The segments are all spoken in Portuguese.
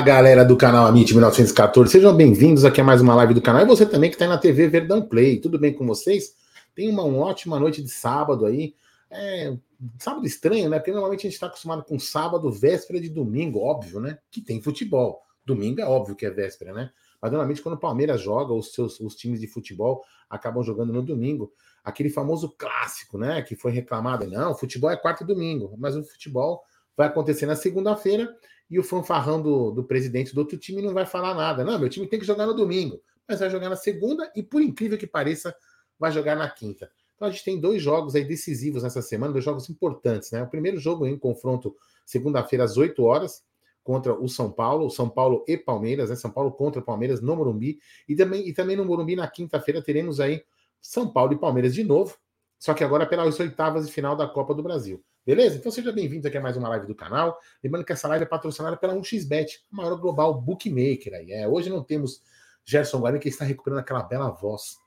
Fala galera do canal Amit 1914, sejam bem-vindos aqui a mais uma live do canal. E você também que está na TV Verdão Play, tudo bem com vocês? Tenha uma, uma ótima noite de sábado aí. É, sábado estranho, né? Porque normalmente a gente está acostumado com sábado, véspera de domingo, óbvio, né? Que tem futebol. Domingo é óbvio que é véspera, né? Mas normalmente quando o Palmeiras joga, os seus os times de futebol acabam jogando no domingo. Aquele famoso clássico, né? Que foi reclamado. Não, futebol é quarto e domingo, mas o futebol vai acontecer na segunda-feira e o fanfarrão do, do presidente do outro time não vai falar nada. Não, meu time tem que jogar no domingo, mas vai jogar na segunda e, por incrível que pareça, vai jogar na quinta. Então a gente tem dois jogos aí decisivos nessa semana, dois jogos importantes, né? O primeiro jogo em confronto segunda-feira às 8 horas contra o São Paulo, São Paulo e Palmeiras, né? São Paulo contra Palmeiras no Morumbi e também e também no Morumbi na quinta-feira teremos aí São Paulo e Palmeiras de novo, só que agora pelas oitavas de final da Copa do Brasil. Beleza? Então seja bem-vindo aqui a mais uma live do canal. Lembrando que essa live é patrocinada pela 1xBet, a maior global bookmaker aí. É, hoje não temos Gerson Guarani, que está recuperando aquela bela voz.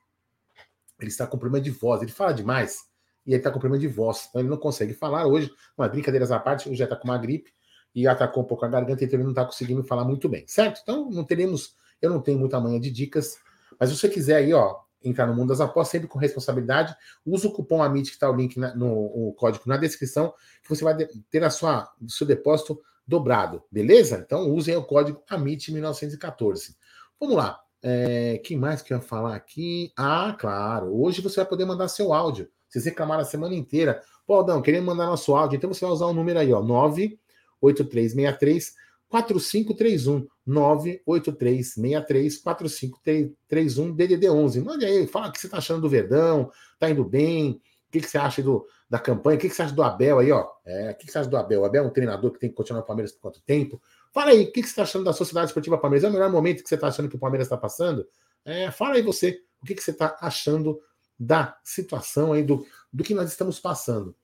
Ele está com problema de voz, ele fala demais e ele está com problema de voz, então ele não consegue falar hoje. Mas brincadeiras à parte, ele já está com uma gripe e atacou um pouco a garganta, então ele não está conseguindo falar muito bem, certo? Então não teremos, eu não tenho muita manha de dicas, mas se você quiser aí, ó, entrar no mundo das apostas, sempre com responsabilidade. Usa o cupom AMIT, que está o link na, no o código na descrição, que você vai ter a sua, seu depósito dobrado, beleza? Então usem o código AMIT1914. Vamos lá. É, que mais que eu ia falar aqui? Ah, claro. Hoje você vai poder mandar seu áudio. Vocês reclamaram a semana inteira. Pô, Aldão, querendo mandar nosso áudio. Então você vai usar o número aí, ó. 98363 4531 98363 4531 DDD 11. Mande aí, fala o que você está achando do Verdão, tá indo bem, o que, que você acha do, da campanha, o que, que você acha do Abel aí, ó. É, o que, que você acha do Abel? O Abel é um treinador que tem que continuar no Palmeiras por quanto tempo? Fala aí, o que, que você está achando da Sociedade Esportiva Palmeiras? É o melhor momento que você está achando que o Palmeiras está passando? É, fala aí você, o que, que você está achando da situação aí, do, do que nós estamos passando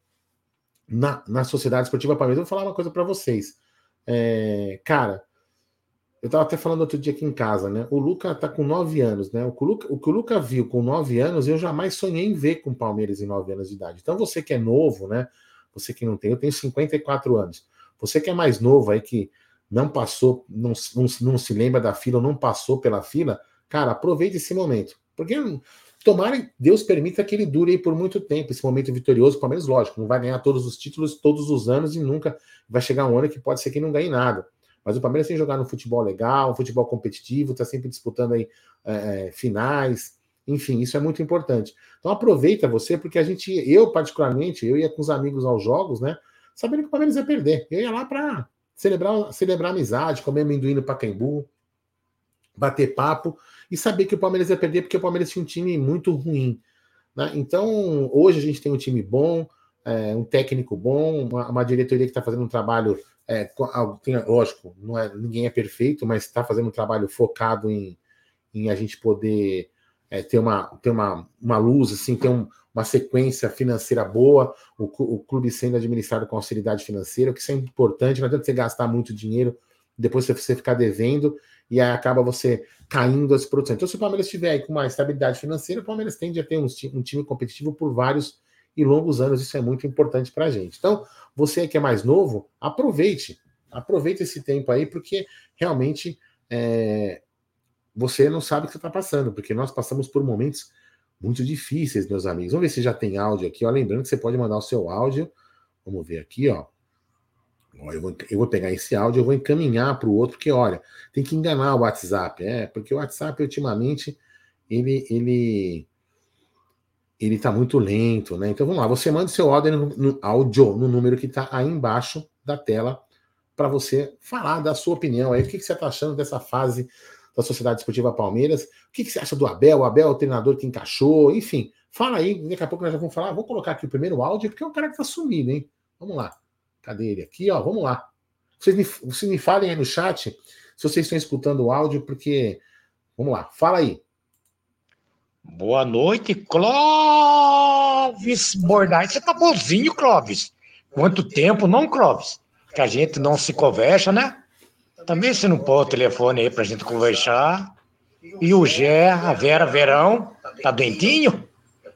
na, na Sociedade Esportiva Palmeiras. Eu vou falar uma coisa para vocês. É, cara, eu estava até falando outro dia aqui em casa, né? O Luca tá com nove anos, né? O que o, Luca, o que o Luca viu com nove anos, eu jamais sonhei em ver com o Palmeiras em nove anos de idade. Então, você que é novo, né? Você que não tem, eu tenho 54 anos. Você que é mais novo aí, que não passou, não, não, não se lembra da fila, ou não passou pela fila, cara, aproveite esse momento. Porque tomara Deus permita que ele dure por muito tempo, esse momento vitorioso. O Palmeiras, lógico, não vai ganhar todos os títulos todos os anos e nunca vai chegar um ano que pode ser que não ganhe nada. Mas o Palmeiras tem jogado um futebol legal, um futebol competitivo, está sempre disputando aí é, é, finais. Enfim, isso é muito importante. Então aproveita você, porque a gente, eu particularmente, eu ia com os amigos aos jogos, né? Sabendo que o Palmeiras ia perder. Eu ia lá para celebrar, celebrar amizade, comer amendoim no Pacaembu, bater papo e saber que o Palmeiras ia perder, porque o Palmeiras tinha um time muito ruim. Né? Então, hoje a gente tem um time bom, é, um técnico bom, uma, uma diretoria que está fazendo um trabalho é, tem, lógico, não é, ninguém é perfeito, mas está fazendo um trabalho focado em, em a gente poder é, ter, uma, ter uma, uma luz, assim, ter um, uma sequência financeira boa, o, o clube sendo administrado com austeridade financeira, o que isso é importante, não adianta você gastar muito dinheiro, depois você ficar devendo, e aí acaba você caindo as produções. Então, se o Palmeiras estiver aí com uma estabilidade financeira, o Palmeiras tende a ter um, um time competitivo por vários e longos anos, isso é muito importante para a gente. Então, você que é mais novo, aproveite, aproveite esse tempo aí, porque realmente é, você não sabe o que está passando, porque nós passamos por momentos muito difíceis, meus amigos. Vamos ver se já tem áudio aqui, ó. Lembrando que você pode mandar o seu áudio. Vamos ver aqui, ó. Eu vou, eu vou pegar esse áudio, eu vou encaminhar para o outro, porque olha, tem que enganar o WhatsApp, é, porque o WhatsApp ultimamente ele, ele ele está muito lento, né? Então vamos lá, você manda seu áudio no, no, áudio no número que está aí embaixo da tela para você falar da sua opinião aí. O que, que você está achando dessa fase da Sociedade Esportiva Palmeiras? O que, que você acha do Abel? O Abel é o treinador que encaixou, enfim. Fala aí, daqui a pouco nós já vamos falar. Vou colocar aqui o primeiro áudio, porque é um cara que está sumido, hein? Vamos lá. Cadê ele aqui? Ó, vamos lá. Vocês me, vocês me falem aí no chat se vocês estão escutando o áudio, porque. Vamos lá, fala aí. Boa noite, Clóvis Bornai. Você tá bonzinho, Clóvis. Quanto tempo, não, Clóvis? Que a gente não se conversa, né? Também você não pôr o telefone aí pra gente conversar. E o Gé, a Vera Verão, tá doentinho?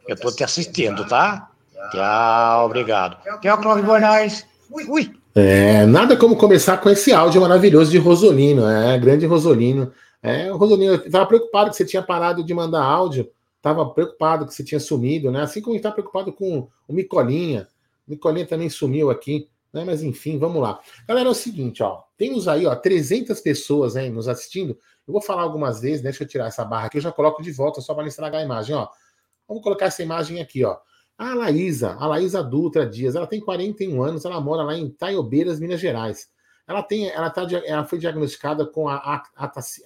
Eu tô te assistindo, tá? Tchau, obrigado. Tchau, Clóvis Bornais. Ui. É, nada como começar com esse áudio maravilhoso de Rosolino, é, grande Rosolino. É, Rosolino, estava preocupado que você tinha parado de mandar áudio, estava preocupado que você tinha sumido, né? Assim como está preocupado com o Micolinha. O Micolinha também sumiu aqui, né? Mas enfim, vamos lá. Galera, é o seguinte, ó, temos aí, ó, 300 pessoas né, nos assistindo. Eu vou falar algumas vezes, né? deixa eu tirar essa barra aqui, eu já coloco de volta só para não estragar a imagem, ó. Vamos colocar essa imagem aqui, ó. A Laísa, a Laísa Dutra Dias, ela tem 41 anos, ela mora lá em Taiobeiras, Minas Gerais. Ela tem, ela, tá, ela foi diagnosticada com a,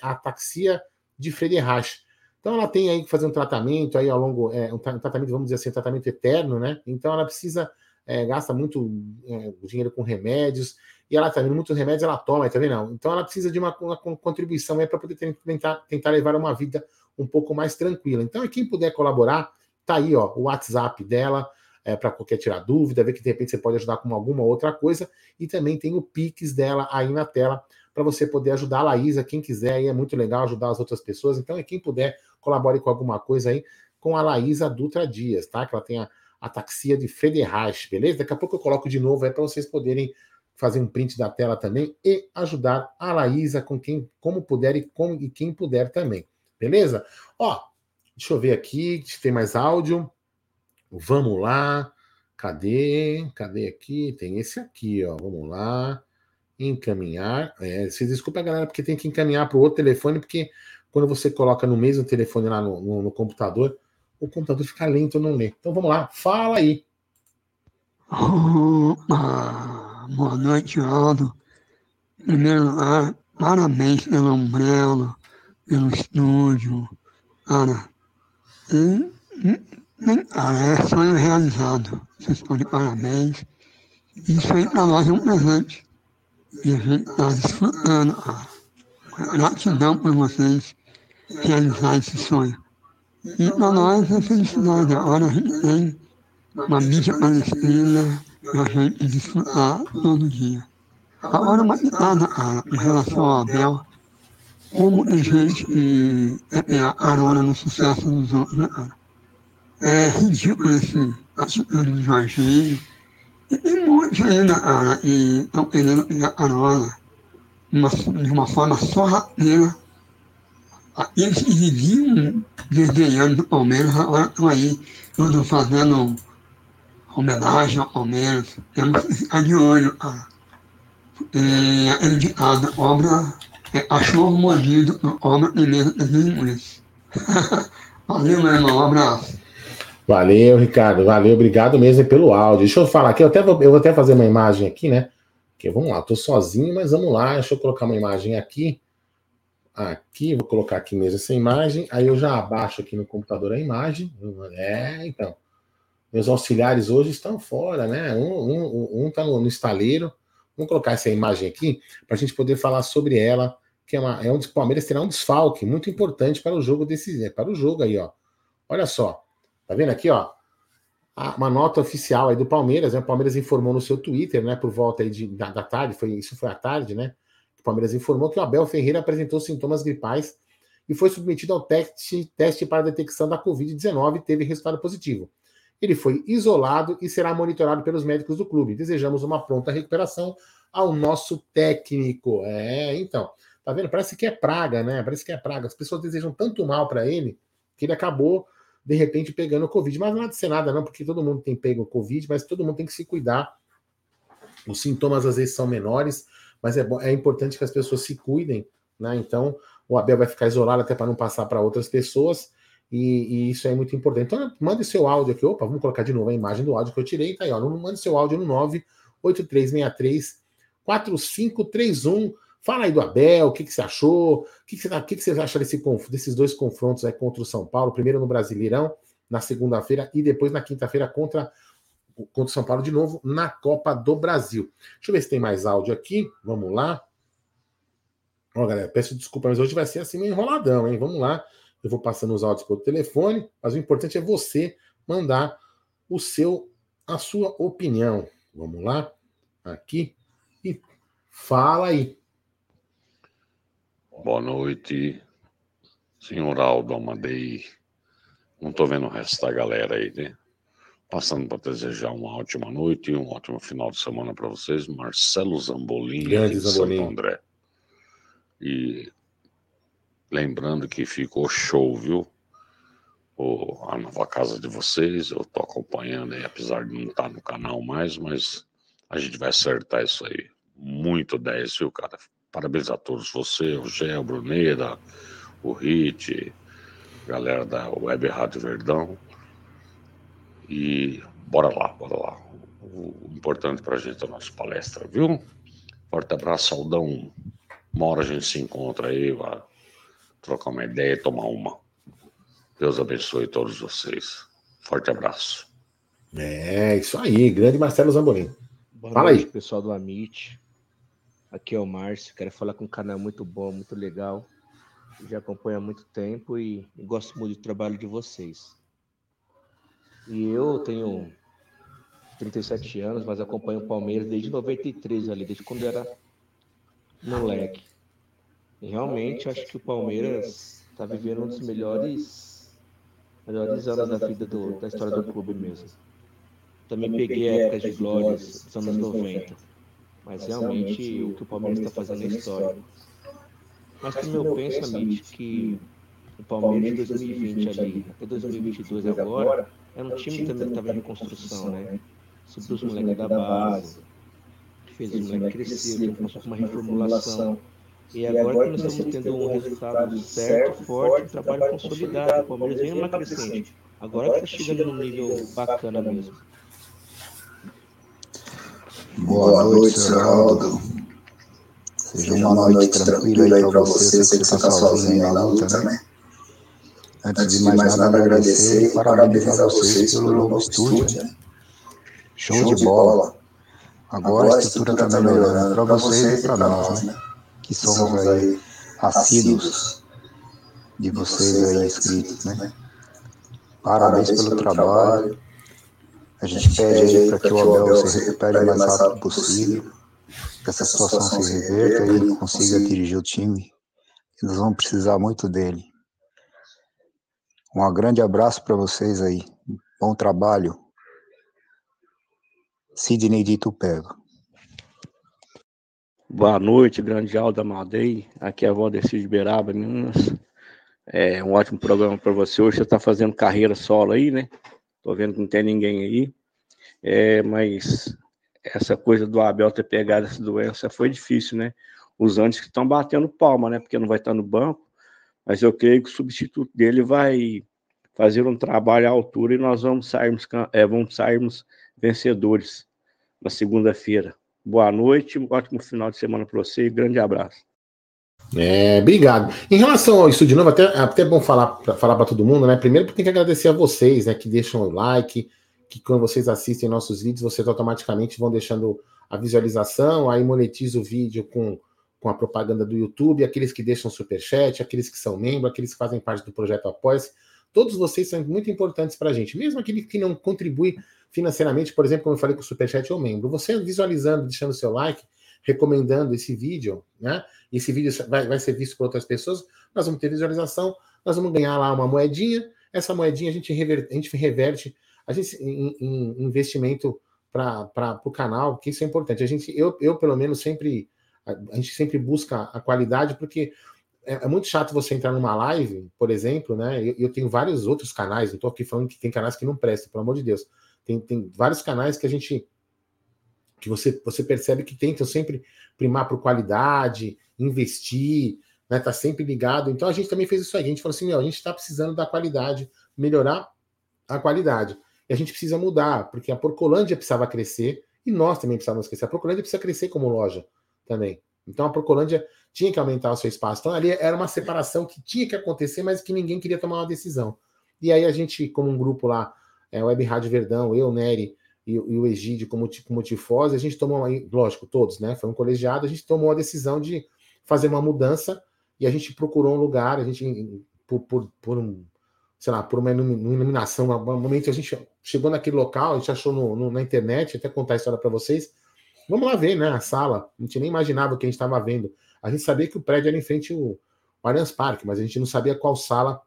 ataxia de Frederich. Então ela tem aí que fazer um tratamento aí ao longo, é, um tratamento, vamos dizer assim, um tratamento eterno, né? Então ela precisa, é, gasta muito é, dinheiro com remédios, e ela tá vendo muitos remédios, ela toma, tá vendo? Então ela precisa de uma, uma contribuição para poder tentar, tentar levar uma vida um pouco mais tranquila. Então, quem puder colaborar, Tá aí, ó, o WhatsApp dela, é, para qualquer tirar dúvida, ver que de repente você pode ajudar com alguma outra coisa. E também tem o Pix dela aí na tela, para você poder ajudar a Laísa, quem quiser, aí é muito legal ajudar as outras pessoas. Então, é quem puder, colabore com alguma coisa aí com a Laísa Dutra Dias, tá? Que ela tem a, taxia de Federais, beleza? Daqui a pouco eu coloco de novo aí para vocês poderem fazer um print da tela também e ajudar a Laísa com quem, como puder e, com, e quem puder também, beleza? Ó, Deixa eu ver aqui se tem mais áudio. Vamos lá. Cadê? Cadê aqui? Tem esse aqui, ó. Vamos lá. Encaminhar. É, se desculpa, galera, porque tem que encaminhar para o outro telefone, porque quando você coloca no mesmo telefone lá no, no, no computador, o computador fica lento, não lê. Então vamos lá, fala aí. Opa, boa noite, Aldo. Primeiro lugar, parabéns pelo Umbrella, pelo estúdio. Cara, e, é sonho realizado. Vocês estão de parabéns. Isso aí para nós é um presente. E a gente está desfrutando. A gratidão por vocês realizar esse sonho. E para nós é felicidade. Agora a gente tem uma mídia palestina para a gente desfrutar todo dia. Agora uma pitada, cara, em relação ao Abel como tem gente que é pegar carona no sucesso dos outros, né, cara? É ridículo esse atitude de Jorginho. E tem muitos ainda, cara, que estão querendo pegar carona uma, de uma forma sorrateira. Aqueles que viviam desdenhando do Palmeiras agora estão aí, todos fazendo homenagem ao Palmeiras. Temos que ficar de olho, cara. E aquele ditado, obra é cachorro mordido, obra primeiro das Valeu, meu irmão, um abraço. Valeu, Ricardo. Valeu, obrigado mesmo pelo áudio. Deixa eu falar aqui, eu, até vou, eu vou até fazer uma imagem aqui, né? Porque vamos lá, tô sozinho, mas vamos lá. Deixa eu colocar uma imagem aqui. Aqui, vou colocar aqui mesmo essa imagem. Aí eu já abaixo aqui no computador a imagem. É, então. Meus auxiliares hoje estão fora, né? Um, um, um tá no, no estaleiro, Vamos colocar essa imagem aqui para a gente poder falar sobre ela, que é, uma, é um Palmeiras terá um desfalque muito importante para o jogo desse, é, para o jogo aí, ó. Olha só, tá vendo aqui, ó? Uma nota oficial aí do Palmeiras, né? O Palmeiras informou no seu Twitter, né? Por volta aí de, da, da tarde, foi isso foi à tarde, né? O Palmeiras informou que o Abel Ferreira apresentou sintomas gripais e foi submetido ao teste, teste para detecção da Covid-19 e teve resultado positivo. Ele foi isolado e será monitorado pelos médicos do clube. Desejamos uma pronta recuperação ao nosso técnico. É, então, tá vendo? Parece que é praga, né? Parece que é praga. As pessoas desejam tanto mal para ele que ele acabou de repente pegando Covid. Mas não há de ser nada, não, porque todo mundo tem pego Covid, mas todo mundo tem que se cuidar. Os sintomas às vezes são menores, mas é, bom, é importante que as pessoas se cuidem, né? Então, o Abel vai ficar isolado até para não passar para outras pessoas. E, e, isso é muito importante. Então, mande seu áudio aqui. Opa, vamos colocar de novo a imagem do áudio que eu tirei. Tá aí, ó. Mande seu áudio no 98363 4531. Fala aí do Abel, o que, que você achou? O que, que, você, o que, que você acha desse, desses dois confrontos aí contra o São Paulo? Primeiro no Brasileirão, na segunda-feira, e depois na quinta-feira contra, contra o São Paulo de novo na Copa do Brasil. Deixa eu ver se tem mais áudio aqui. Vamos lá. Ó, galera, peço desculpa, mas hoje vai ser assim meio enroladão, hein? Vamos lá. Eu vou passando os áudios pelo telefone, mas o importante é você mandar o seu a sua opinião. Vamos lá? Aqui e fala aí. Boa noite, senhor Aldo Amadei. Não estou vendo o resto da galera aí, né? Passando para desejar uma ótima noite e um ótimo final de semana para vocês, Marcelo Zambolini, Grande de Zambolini. Santo André. E lembrando que ficou show, viu? O, a nova casa de vocês, eu tô acompanhando aí, apesar de não estar no canal mais, mas a gente vai acertar isso aí. Muito 10, viu, cara? Parabéns a todos você, o Gé, o Bruneda, o Hit, galera da Web Rádio Verdão. E bora lá, bora lá. O importante pra gente é a nossa palestra, viu? Forte abraço, Aldão. Uma hora a gente se encontra aí, vai trocar uma ideia e tomar uma. Deus abençoe todos vocês. Forte abraço. É, isso aí, grande Marcelo Zambolini. Boa Fala noite, aí. pessoal do Amit. Aqui é o Márcio. Quero falar com um canal muito bom, muito legal. Já acompanho há muito tempo e, e gosto muito do trabalho de vocês. E eu tenho 37 anos, mas acompanho o Palmeiras desde 93 ali, desde quando era moleque. E realmente acho que o Palmeiras está vivendo um dos melhores, melhores anos da vida do- da história do clube mesmo. Também peguei épocas de glórias dos anos 90. Mas realmente o que o Palmeiras está fazendo é histórico. Mas também eu penso, Amit, que o Palmeiras de 2020 ali, até 2022 agora, era um time que também estava em reconstrução, né? Subiu os moleques da base, fez os moleques crescer, teve uma- uma reformulação. E agora que nós estamos tendo um resultado certo, forte, um trabalho consolidado, o Palmeiras vem numa crescente. Agora que está chegando num nível bacana mesmo. Boa noite, Geraldo. Seja uma noite tranquila aí pra você, eu sei que você tá sozinho na luta, né? Antes de mais nada, agradecer e parabenizar vocês pelo novo estúdio, né? Show de bola. Agora a estrutura tá melhorando pra vocês e pra nós, né? Que somos aí assíduos de vocês aí inscritos, né? Parabéns pelo trabalho. A gente pede aí para que o Abel se recupere o mais rápido possível, que essa situação se reverta e ele consiga dirigir o time. E nós vamos precisar muito dele. Um grande abraço para vocês aí. Bom trabalho. Sidney de Itupeva. Boa noite, grande Alda Maldei. Aqui é a Valdecir de Beraba, Minas. É um ótimo programa para você. Hoje você está fazendo carreira solo aí, né? Tô vendo que não tem ninguém aí. É, mas essa coisa do Abel ter pegado essa doença foi difícil, né? Os antes que estão batendo palma, né? Porque não vai estar no banco. Mas eu creio que o substituto dele vai fazer um trabalho à altura e nós vamos sairmos, é, vamos sairmos vencedores na segunda-feira. Boa noite, um ótimo final de semana para você e grande abraço. É, obrigado. Em relação ao estúdio novo, até, até é bom falar para falar para todo mundo, né? Primeiro, tem que agradecer a vocês, né? Que deixam o like, que quando vocês assistem nossos vídeos, vocês automaticamente vão deixando a visualização, aí monetiza o vídeo com, com a propaganda do YouTube, aqueles que deixam superchat, aqueles que são membros, aqueles que fazem parte do projeto Após. Todos vocês são muito importantes para a gente, mesmo aquele que não contribui financeiramente, por exemplo, como eu falei com o superchat ou membro. Você visualizando, deixando seu like, recomendando esse vídeo, né? esse vídeo vai, vai ser visto por outras pessoas, nós vamos ter visualização, nós vamos ganhar lá uma moedinha, essa moedinha a gente reverte, a gente reverte a gente, em, em investimento para o canal, que isso é importante. A gente, eu, eu pelo menos, sempre, a, a gente sempre busca a qualidade, porque é, é muito chato você entrar numa live, por exemplo, né? Eu, eu tenho vários outros canais, não estou aqui falando que tem canais que não prestam, pelo amor de Deus. Tem, tem vários canais que a gente que você, você percebe que tentam sempre primar por qualidade, investir, né? Tá sempre ligado. Então a gente também fez isso aí. A gente falou assim: meu, a gente está precisando da qualidade, melhorar a qualidade. E a gente precisa mudar, porque a Porcolândia precisava crescer e nós também precisávamos crescer. A Porcolândia precisa crescer como loja também. Então a Porcolândia tinha que aumentar o seu espaço. Então ali era uma separação que tinha que acontecer, mas que ninguém queria tomar uma decisão. E aí a gente, como um grupo lá, é, Web Rádio Verdão, eu, Nery e, e o Egídio como, como tifose, a gente tomou, lógico, todos, né? Foi um colegiado, a gente tomou a decisão de fazer uma mudança e a gente procurou um lugar, a gente, por, por, por um, sei lá, por uma iluminação, um momento a gente chegou naquele local, a gente achou no, no, na internet, até contar a história para vocês. Vamos lá ver, né? A sala, a gente nem imaginava o que a gente estava vendo. A gente sabia que o prédio era em frente ao, Allianz Parque, mas a gente não sabia qual sala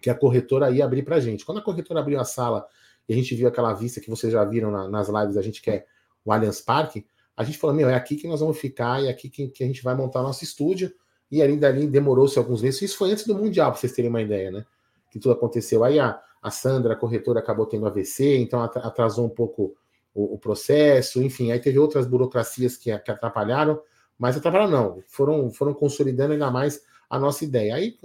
que a corretora ia abrir para a gente. Quando a corretora abriu a sala e a gente viu aquela vista que vocês já viram na, nas lives, a gente quer o Allianz Parque, a gente falou, meu, é aqui que nós vamos ficar, é aqui que, que a gente vai montar nosso estúdio, e ali dali demorou-se alguns meses, isso foi antes do Mundial, para vocês terem uma ideia, né? Que tudo aconteceu. Aí a, a Sandra, a corretora, acabou tendo AVC, então atrasou um pouco o, o processo, enfim, aí teve outras burocracias que, que atrapalharam, mas atrapalharam não, foram, foram consolidando ainda mais a nossa ideia. Aí,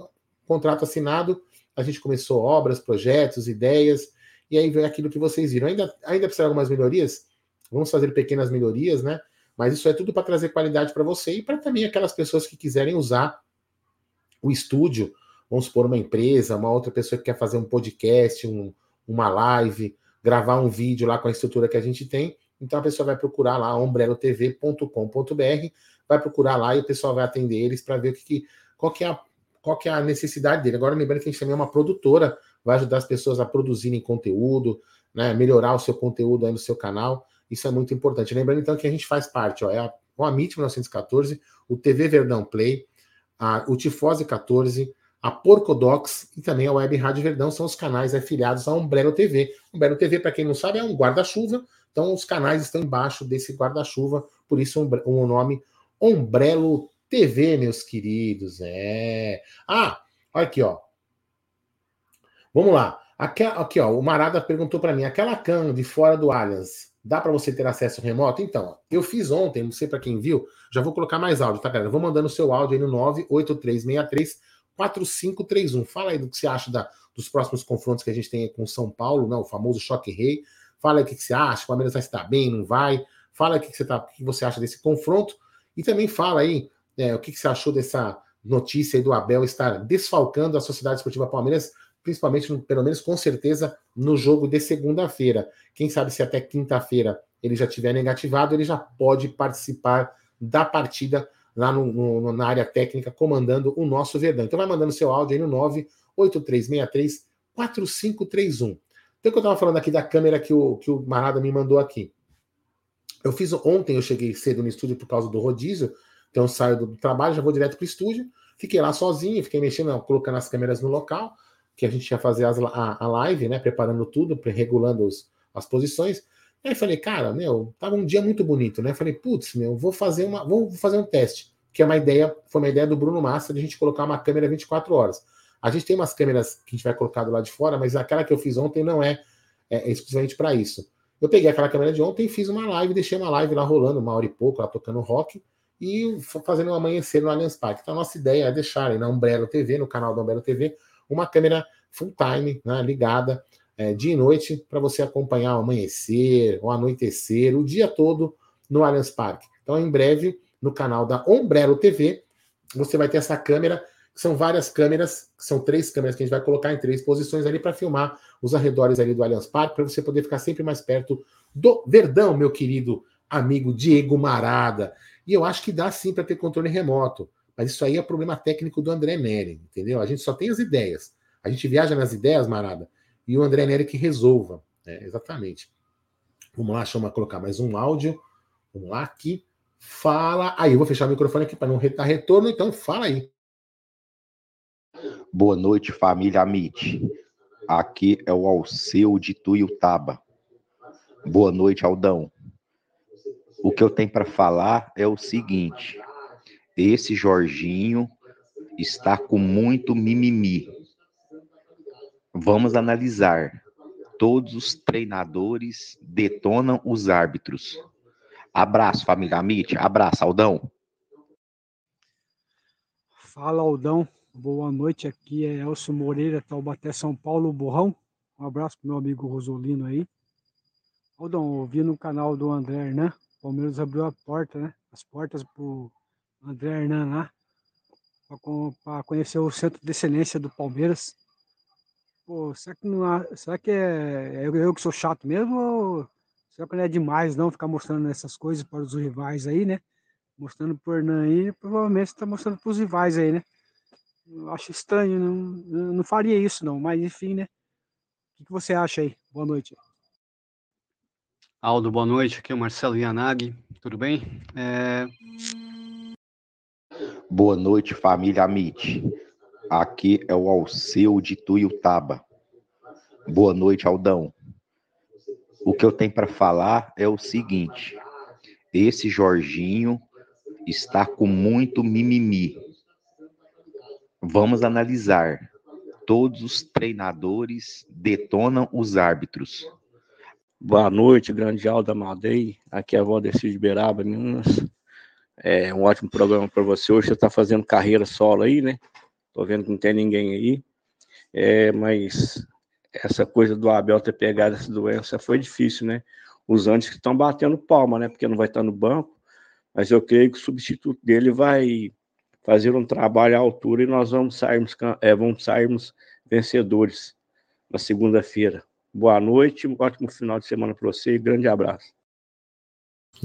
contrato assinado, a gente começou obras, projetos, ideias, e aí veio aquilo que vocês viram. Ainda, ainda precisa de algumas melhorias, vamos fazer pequenas melhorias, né? Mas isso é tudo para trazer qualidade para você e para também aquelas pessoas que quiserem usar o estúdio, vamos supor, uma empresa, uma outra pessoa que quer fazer um podcast, um, uma live, gravar um vídeo lá com a estrutura que a gente tem. Então a pessoa vai procurar lá ombrelotv.com.br, vai procurar lá e o pessoal vai atender eles para ver o que, que, qual, que é a, qual que é a necessidade dele. Agora lembrando que a gente também é uma produtora, vai ajudar as pessoas a produzirem conteúdo, né, melhorar o seu conteúdo aí no seu canal. Isso é muito importante. Lembrando então que a gente faz parte, ó, é a, o Amit 1914, o TV Verdão Play, a, o Tifose 14, a Porcodox e também a Web Rádio Verdão são os canais afiliados à Umbrello TV. Umbrello TV, para quem não sabe, é um guarda-chuva, então os canais estão embaixo desse guarda-chuva, por isso o um, nome Umbrello TV, meus queridos. É. Ah, olha aqui, ó. Vamos lá. Aqui, aqui ó, o Marada perguntou para mim: aquela cam de fora do Allianz, dá para você ter acesso remoto? Então, eu fiz ontem, não sei para quem viu, já vou colocar mais áudio, tá, galera? Vou mandando o seu áudio aí no 98363 4531. Fala aí do que você acha da, dos próximos confrontos que a gente tem com São Paulo, né, o famoso choque rei. Fala aí o que, que você acha, o Palmeiras vai estar bem, não vai. Fala aí o que, que, você tá, o que você acha desse confronto. E também fala aí é, o que, que você achou dessa notícia do Abel estar desfalcando a Sociedade Esportiva Palmeiras principalmente, pelo menos com certeza, no jogo de segunda-feira. Quem sabe se até quinta-feira ele já tiver negativado, ele já pode participar da partida lá no, no, na área técnica, comandando o nosso Verdão. Então vai mandando seu áudio aí no 98363 4531. Então, que eu estava falando aqui da câmera que o, que o Marada me mandou aqui. Eu fiz ontem, eu cheguei cedo no estúdio por causa do rodízio, então eu saio do trabalho, já vou direto para o estúdio, fiquei lá sozinho, fiquei mexendo, colocando as câmeras no local que a gente ia fazer as, a, a, live, né? Preparando tudo, regulando os, as posições. Aí falei, cara, meu, tava um dia muito bonito, né? Falei, putz, meu, vou fazer uma, vou fazer um teste, que é uma ideia, foi uma ideia do Bruno Massa de a gente colocar uma câmera 24 horas. A gente tem umas câmeras que a gente vai colocar do lado de fora, mas aquela que eu fiz ontem não é, é exclusivamente para isso. Eu peguei aquela câmera de ontem fiz uma live, deixei uma live lá rolando, uma hora e pouco, lá tocando rock, e fazendo um amanhecer no Allianz Parque. Então a nossa ideia é deixar aí na Umbrella TV, no canal da Umbrella TV, uma câmera full time, né, ligada é, dia e noite, para você acompanhar o amanhecer, o anoitecer, o dia todo no Allianz Parque. Então, em breve, no canal da Ombrello TV, você vai ter essa câmera, são várias câmeras, são três câmeras que a gente vai colocar em três posições ali para filmar os arredores ali do Allianz Parque, para você poder ficar sempre mais perto do Verdão, meu querido amigo Diego Marada. E eu acho que dá sim para ter controle remoto. Mas isso aí é problema técnico do André Neri, entendeu? A gente só tem as ideias. A gente viaja nas ideias, Marada, e o André Neri que resolva. É, exatamente. Vamos lá, eu colocar mais um áudio. Vamos lá aqui. Fala. Aí, eu vou fechar o microfone aqui para não dar retorno, então fala aí. Boa noite, família Amit. Aqui é o Alceu de Tuiutaba. Boa noite, Aldão. O que eu tenho para falar é o seguinte: esse Jorginho está com muito mimimi. Vamos analisar. Todos os treinadores detonam os árbitros. Abraço, família Amit. Abraço, Aldão. Fala, Aldão. Boa noite. Aqui é Elcio Moreira, Taubaté, São Paulo, Borrão. Um abraço pro meu amigo Rosolino aí. Aldão, eu vi no canal do André Hernan. O Palmeiras abriu a porta, né? As portas pro André Hernan lá, para conhecer o centro de excelência do Palmeiras. Pô, será que, não, será que é, é eu, eu, que sou chato mesmo? Ou será que não é demais não ficar mostrando essas coisas para os rivais aí, né? Mostrando pro Hernan aí, provavelmente está mostrando para os rivais aí, né? Eu acho estranho, não, não faria isso não, mas enfim, né? O que, você acha aí? Boa noite. Aldo, boa noite. Aqui é o Marcelo Yanagi. Tudo bem? É... Boa noite, família Amit. Aqui é o Alceu de Tuiutaba. Boa noite, Aldão. O que eu tenho para falar é o seguinte: esse Jorginho está com muito mimimi. Vamos analisar. Todos os treinadores detonam os árbitros. Boa noite, grande Alda Maldei. Aqui é a Valdecir de Beraba, Minas. É um ótimo programa para você. Hoje você está fazendo carreira solo aí, né? Tô vendo que não tem ninguém aí. É, mas essa coisa do Abel ter pegado essa doença foi difícil, né? Os antes que estão batendo palma, né? Porque não vai estar no banco. Mas eu creio que o substituto dele vai fazer um trabalho à altura e nós vamos sairmos, é, vamos sairmos vencedores na segunda-feira. Boa noite, um ótimo final de semana para você e grande abraço.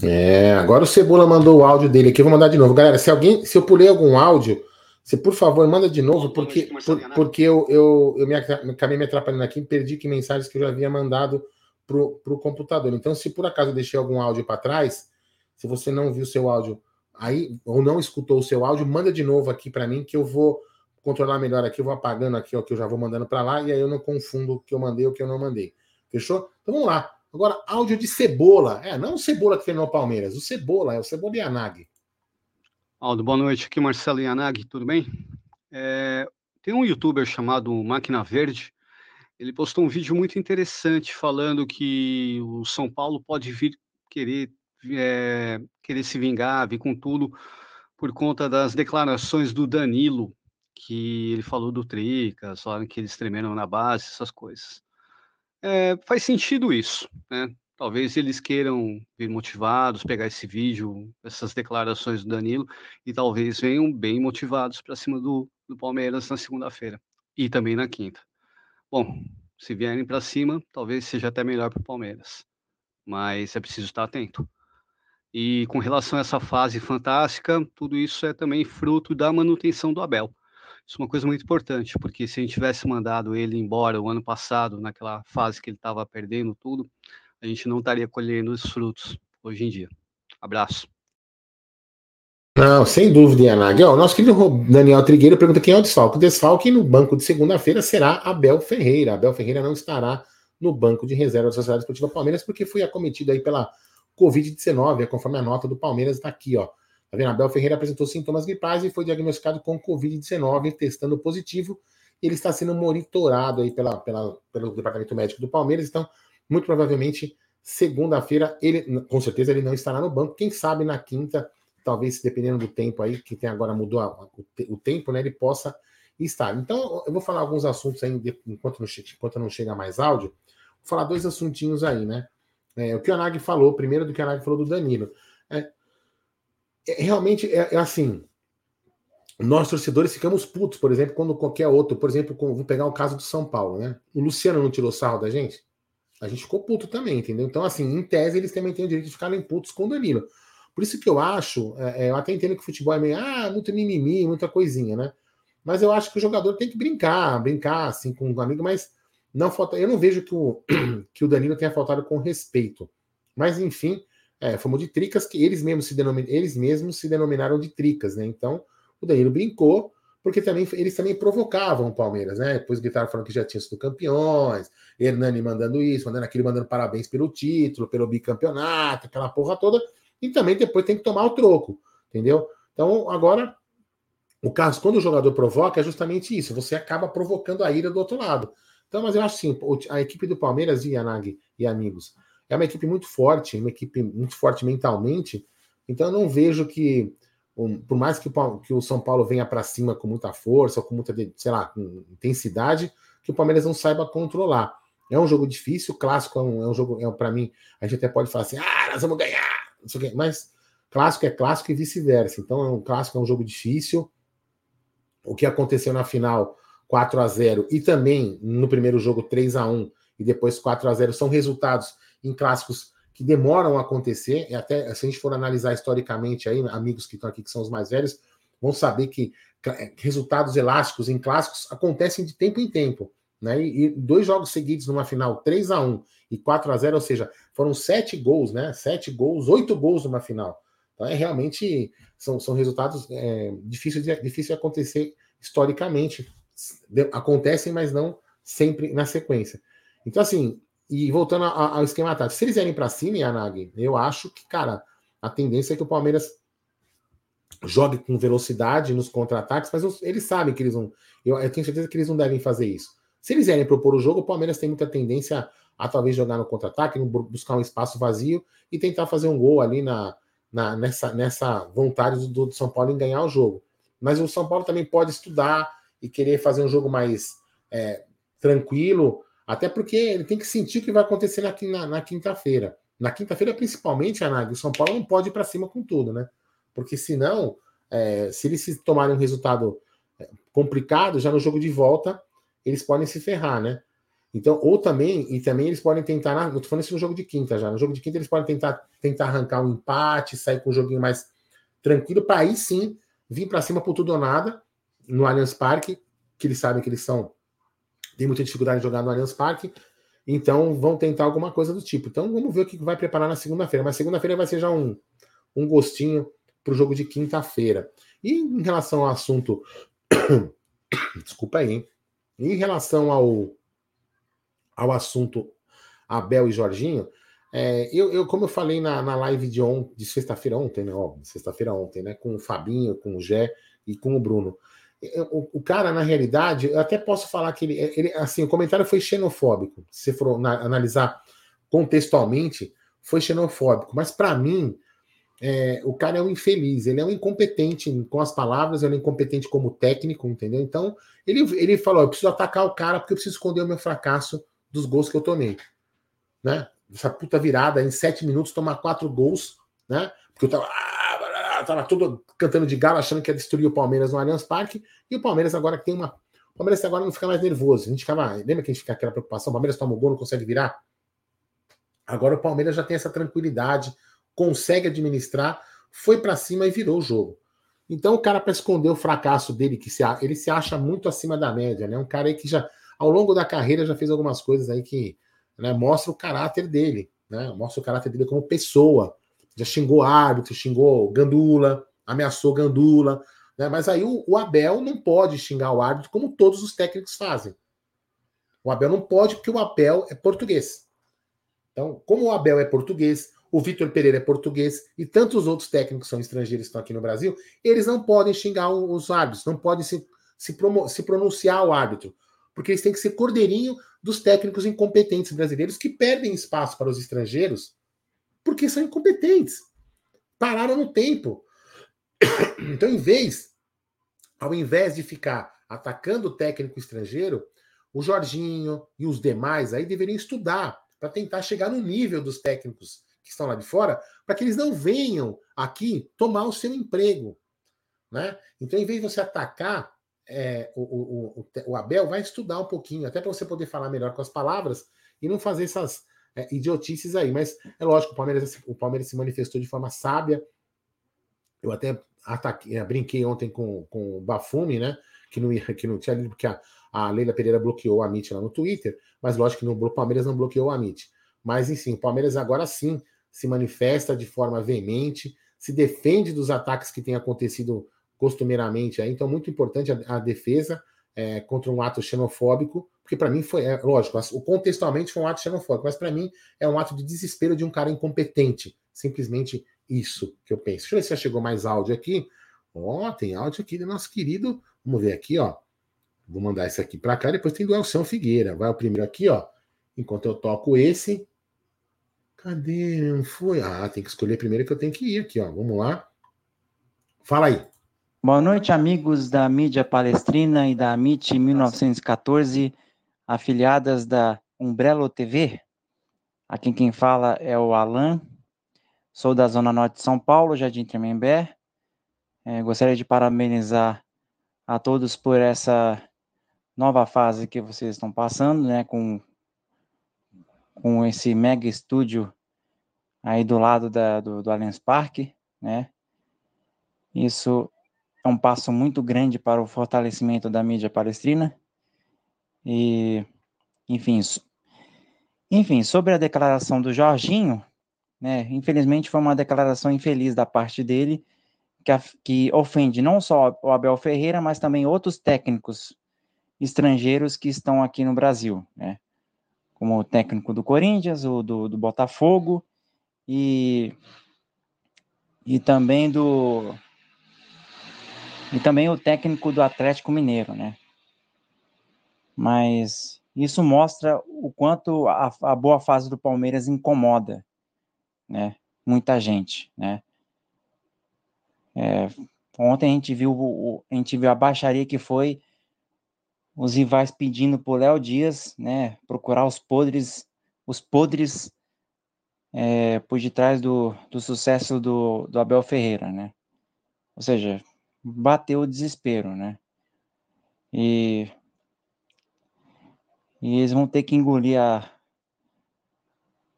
É, agora o Cebola mandou o áudio dele aqui, eu vou mandar de novo. Galera, se alguém, se eu pulei algum áudio, você por favor manda de novo, porque, por, porque eu, eu, eu me, acabei me atrapalhando aqui, perdi que mensagens que eu já havia mandado pro, pro computador. Então, se por acaso eu deixei algum áudio para trás, se você não viu seu áudio aí, ou não escutou o seu áudio, manda de novo aqui para mim, que eu vou controlar melhor aqui, eu vou apagando aqui, ó, que eu já vou mandando para lá, e aí eu não confundo o que eu mandei ou o que eu não mandei. Fechou? Então vamos lá. Agora, áudio de Cebola. É, não o Cebola que treinou o Palmeiras, o Cebola, é o Cebola Yanag. Aldo, boa noite. Aqui Marcelo Yanag, tudo bem? É, tem um youtuber chamado Máquina Verde. Ele postou um vídeo muito interessante falando que o São Paulo pode vir querer, é, querer se vingar, vir com tudo, por conta das declarações do Danilo, que ele falou do falaram que eles tremeram na base, essas coisas. É, faz sentido isso, né? Talvez eles queiram vir motivados, pegar esse vídeo, essas declarações do Danilo, e talvez venham bem motivados para cima do, do Palmeiras na segunda-feira e também na quinta. Bom, se vierem para cima, talvez seja até melhor para o Palmeiras, mas é preciso estar atento. E com relação a essa fase fantástica, tudo isso é também fruto da manutenção do Abel. Isso é uma coisa muito importante, porque se a gente tivesse mandado ele embora o ano passado, naquela fase que ele estava perdendo tudo, a gente não estaria colhendo os frutos hoje em dia. Abraço. Não, sem dúvida, Yanag. O nosso querido Daniel Trigueiro pergunta quem é o desfalque. O desfalque no banco de segunda-feira será Abel Ferreira. Abel Ferreira não estará no banco de reserva da Sociedade Esportiva Palmeiras porque foi acometido aí pela Covid-19, conforme a nota do Palmeiras está aqui, ó. Tá vendo? Abel Ferreira apresentou sintomas gripais e foi diagnosticado com Covid-19, testando positivo. Ele está sendo monitorado aí pela, pela, pelo departamento médico do Palmeiras. Então, muito provavelmente, segunda-feira, ele, com certeza, ele não estará no banco. Quem sabe na quinta, talvez, dependendo do tempo aí, que tem agora mudou a, o, o, tempo, né? Ele possa estar. Então, eu vou falar alguns assuntos aí, enquanto não, enquanto não chega mais áudio. Vou falar dois assuntinhos aí, né? É, o que o Anag falou, primeiro do que o Anag falou do Danilo. É, é, realmente é, é, assim. Nós, torcedores, ficamos putos, por exemplo, quando qualquer outro, por exemplo, vou pegar o caso do São Paulo, né? O Luciano não tirou sarro da gente? A gente ficou puto também, entendeu? Então, assim, em tese, eles também têm o direito de ficarem putos com o Danilo. Por isso que eu acho, é, é, eu até entendo que o futebol é meio, ah, muito mimimi, muita coisinha, né? Mas eu acho que o jogador tem que brincar, brincar, assim, com um amigo, mas não falta. Eu não vejo que o, que o Danilo tenha faltado com respeito. Mas, enfim, é, fomos de tricas que eles mesmos se denomin... eles mesmos se denominaram de tricas, né? Então, o Danilo brincou, porque também eles também provocavam o Palmeiras, né? Depois gritaram falando que já tinha sido campeões, Hernani mandando isso, mandando aquilo, mandando parabéns pelo título, pelo bicampeonato, aquela porra toda, e também depois tem que tomar o troco, entendeu? Então, agora, o caso, quando o jogador provoca, é justamente isso, você acaba provocando a ira do outro lado. Então, mas eu acho assim, a equipe do Palmeiras, Yanagi e amigos, é uma equipe muito forte, uma equipe muito forte mentalmente. Então eu não vejo que, um, por mais que o, que o, São Paulo venha para cima com muita força, com muita, sei lá, com intensidade, que o Palmeiras não saiba controlar. É um jogo difícil, clássico é um, é um jogo, é, para mim, a gente até pode falar assim, ah, nós vamos ganhar, mas clássico é clássico e vice-versa. Então, é um clássico é um jogo difícil. O que aconteceu na final 4 a 0 e também no primeiro jogo 3 a 1 e depois 4 a 0 são resultados em clássicos que demoram a acontecer, e até se a gente for analisar historicamente aí, amigos que estão aqui, que são os mais velhos, vão saber que é, resultados elásticos em clássicos acontecem de tempo em tempo. Né? E, dois jogos seguidos numa final, 3 a 1 e 4 a 0 ou seja, foram sete gols, né? Sete gols, oito gols numa final. Então é realmente são, são resultados é, difíceis de, difícil de acontecer historicamente. Acontecem, mas não sempre na sequência. Então, assim, e voltando ao esquema tático, se eles vierem para cima, Yanagi, eu acho que, cara, a tendência é que o Palmeiras jogue com velocidade nos contra-ataques, mas eles sabem que eles não. Eu, eu, tenho certeza que eles não devem fazer isso. Se eles vierem propor o jogo, o Palmeiras tem muita tendência a talvez jogar no contra-ataque, buscar um espaço vazio e tentar fazer um gol ali na, na nessa, nessa vontade do, do São Paulo em ganhar o jogo. Mas o São Paulo também pode estudar e querer fazer um jogo mais é, tranquilo, até porque ele tem que sentir o que vai acontecer na, na, na quinta-feira. Na quinta-feira, principalmente, Anag, o São Paulo não pode ir para cima com tudo, né? Porque senão, é, se eles tomarem um resultado é, complicado, já no jogo de volta, eles podem se ferrar, né? Então, ou também, e também eles podem tentar, eu tô falando isso no jogo de quinta já, no jogo de quinta eles podem tentar, tentar arrancar um empate, sair com um joguinho mais tranquilo, para aí sim vir para cima por tudo ou nada no Allianz Parque, que eles sabem que eles são tem muita dificuldade de jogar no Allianz Parque, então vão tentar alguma coisa do tipo. Então vamos ver o que vai preparar na segunda-feira, mas segunda-feira vai ser já um, um gostinho para o jogo de quinta-feira. E em relação ao assunto. Desculpa aí, hein? Em relação ao, ao assunto Abel e Jorginho, é, eu, eu, como eu falei na, na live de ontem, de sexta-feira ontem, né? Sexta-feira ontem, né? Com o Fabinho, com o Gé e com o Bruno. O, o, cara, na realidade, eu até posso falar que ele, ele assim, o comentário foi xenofóbico. Se for na, analisar contextualmente, foi xenofóbico. Mas para mim, é, o cara é um infeliz, ele é um incompetente com as palavras, ele é incompetente como técnico, entendeu? Então, ele, ele falou: eu preciso atacar o cara porque eu preciso esconder o meu fracasso dos gols que eu tomei. Né? Essa puta virada em sete minutos, tomar quatro gols, né? Porque eu tava, ah, tava todo cantando de galo, achando que ia destruir o Palmeiras no Allianz Parque, e o Palmeiras agora tem uma. O Palmeiras agora não fica mais nervoso. A gente ficava. Lembra que a gente fica aquela preocupação? O Palmeiras toma o gol, não consegue virar? Agora o Palmeiras já tem essa tranquilidade consegue administrar, foi para cima e virou o jogo. Então, o cara, para esconder o fracasso dele, que se, ele se acha muito acima da média, né? Um cara aí que já, ao longo da carreira, já fez algumas coisas aí que né, mostra o caráter dele, né? Mostra o caráter dele como pessoa. Já xingou árbitro, xingou gandula, ameaçou gandula, né? Mas aí o, o Abel não pode xingar o árbitro como todos os técnicos fazem. O Abel não pode porque o Abel é português. Então, como o Abel é português, o Vitor Pereira é português e tantos outros técnicos são estrangeiros que estão aqui no Brasil, eles não podem xingar os árbitros, não podem se, se, se pronunciar o árbitro, porque eles têm que ser cordeirinho dos técnicos incompetentes brasileiros que perdem espaço para os estrangeiros porque são incompetentes. Pararam no tempo. Então, em vez, ao invés de ficar atacando o técnico estrangeiro, o Jorginho e os demais aí deveriam estudar para tentar chegar no nível dos técnicos que estão lá de fora, para que eles não venham aqui tomar o seu emprego. Né? Então, em vez de você atacar, é, o, o, o, o, Abel vai estudar um pouquinho, até para você poder falar melhor com as palavras e não fazer essas é, idiotices aí. Mas é lógico, o Palmeiras, o Palmeiras se manifestou de forma sábia. Eu até ataquei, é, brinquei ontem com, com o Bafume, né? Que não, ia, que não tinha lido, porque a, a Leila Pereira bloqueou a MIT lá no Twitter, mas lógico que o Palmeiras não bloqueou a MIT. Mas, enfim, o Palmeiras agora sim se manifesta de forma veemente, se defende dos ataques que têm acontecido costumeiramente. Aí. Então, muito importante a, a defesa é, contra um ato xenofóbico, porque para mim foi, é, lógico, contextualmente foi um ato xenofóbico, mas para mim é um ato de desespero de um cara incompetente. Simplesmente isso que eu penso. Deixa eu ver se já chegou mais áudio aqui. Ó, oh, tem áudio aqui do nosso querido. Vamos ver aqui, ó. Vou mandar esse aqui para cá. Depois tem do Elson Figueira. Vai o primeiro aqui, ó. Enquanto eu toco esse, Cadê? Não foi? Ah, tem que escolher primeiro que eu tenho que ir aqui, ó. Vamos lá. Fala aí. Boa noite, amigos da mídia palestrina e da MIT 1914, afiliadas da Umbrello TV. Aqui quem fala é o Alan, sou da Zona Norte de São Paulo, Jardim Tremembé. É, gostaria de parabenizar a todos por essa nova fase que vocês estão passando, né, com com esse mega estúdio aí do lado da, do, do Allianz Parque, né? Isso é um passo muito grande para o fortalecimento da mídia palestrina. E, enfim, enfim, sobre a declaração do Jorginho, né? Infelizmente foi uma declaração infeliz da parte dele, que, que ofende não só o Abel Ferreira, mas também outros técnicos estrangeiros que estão aqui no Brasil, né? como técnico do Corinthians, o do, do Botafogo e, e também do e também o técnico do Atlético Mineiro, né? Mas isso mostra o quanto a, a boa fase do Palmeiras incomoda, né? Muita gente, né? É, ontem a gente viu o, a gente viu a baixaria que foi os rivais pedindo o Léo Dias, né, procurar os podres, os podres é, por detrás do, do sucesso do, do Abel Ferreira, né? Ou seja, bateu o desespero, né? E, e eles vão ter que engolir a,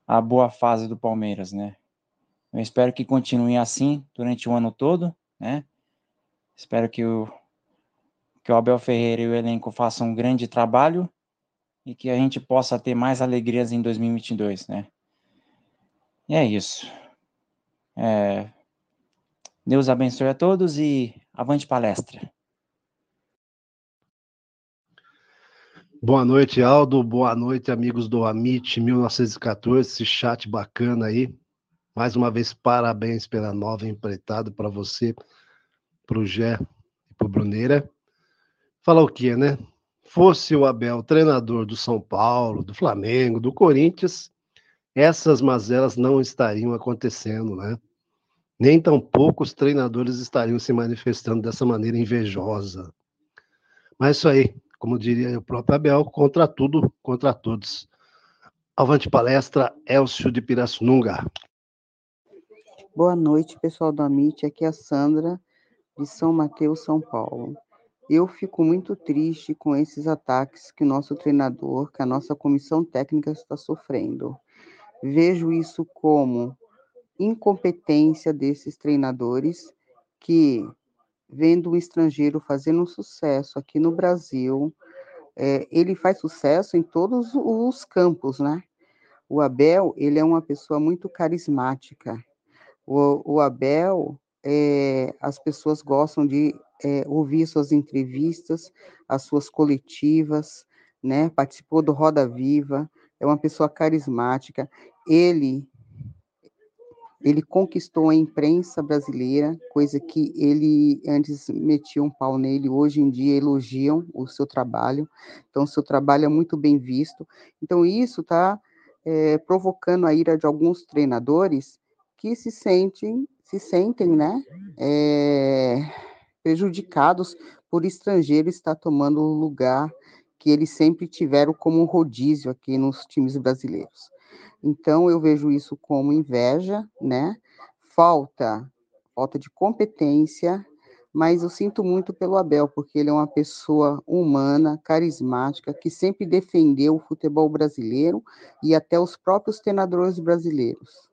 a boa fase do Palmeiras, né? Eu espero que continue assim durante o ano todo, né? Espero que o, que o Abel Ferreira e o elenco façam um grande trabalho e que a gente possa ter mais alegrias em 2022, né? E é isso. É... Deus abençoe a todos e avante palestra. Boa noite, Aldo. Boa noite, amigos do Amit 1914, esse chat bacana aí. Mais uma vez, parabéns pela nova empreitada para você, para o Gé e para o Bruneira. Falar o quê, né? Fosse o Abel treinador do São Paulo, do Flamengo, do Corinthians, essas mazelas não estariam acontecendo, né? Nem tão poucos treinadores estariam se manifestando dessa maneira invejosa. Mas isso aí, como diria o próprio Abel, contra tudo, contra todos. Avante palestra, Elcio de Pirassununga. Boa noite, pessoal da MIT. Aqui é a Sandra, de São Mateus, São Paulo. Eu fico muito triste com esses ataques que o nosso treinador, que a nossa comissão técnica está sofrendo. Vejo isso como incompetência desses treinadores que, vendo um estrangeiro fazendo um sucesso aqui no Brasil, é, ele faz sucesso em todos os campos, né? O Abel, ele é uma pessoa muito carismática. O, o Abel, é, as pessoas gostam de é, ouvir suas entrevistas, as suas coletivas, né? Participou do Roda Viva, é uma pessoa carismática. Ele ele conquistou a imprensa brasileira, coisa que ele antes metia um pau nele, hoje em dia elogiam o seu trabalho. Então, o seu trabalho é muito bem visto. Então, isso está é, provocando a ira de alguns treinadores que se sentem, se sentem, né? É, prejudicados por estrangeiro estar tomando o lugar que eles sempre tiveram como rodízio aqui nos times brasileiros. Então eu vejo isso como inveja, né? Falta, falta de competência, mas eu sinto muito pelo Abel, porque ele é uma pessoa humana, carismática, que sempre defendeu o futebol brasileiro e até os próprios treinadores brasileiros.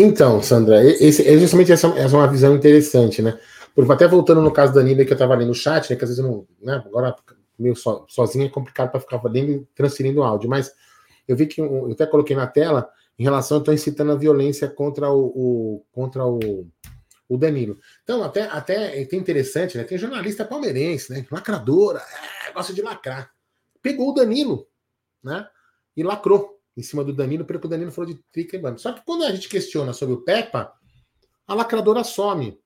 Então, Sandra, esse, é justamente essa, essa é uma visão interessante, né? Porque até voltando no caso da Nina que eu estava ali no chat, né? Que às vezes eu não. Né, agora, meio so, sozinho é complicado para ficar lendo transferindo áudio, mas eu vi que eu até coloquei na tela em relação, estou incitando a violência contra o, o contra o, o Danilo. Então, até, até é interessante, né? Tem jornalista palmeirense, né? Lacradora, é, gosta de lacrar. Pegou o Danilo, né? E lacrou em cima do Danilo, porque o Danilo falou de trica. Só que quando a gente questiona sobre o Peppa, a lacradora some.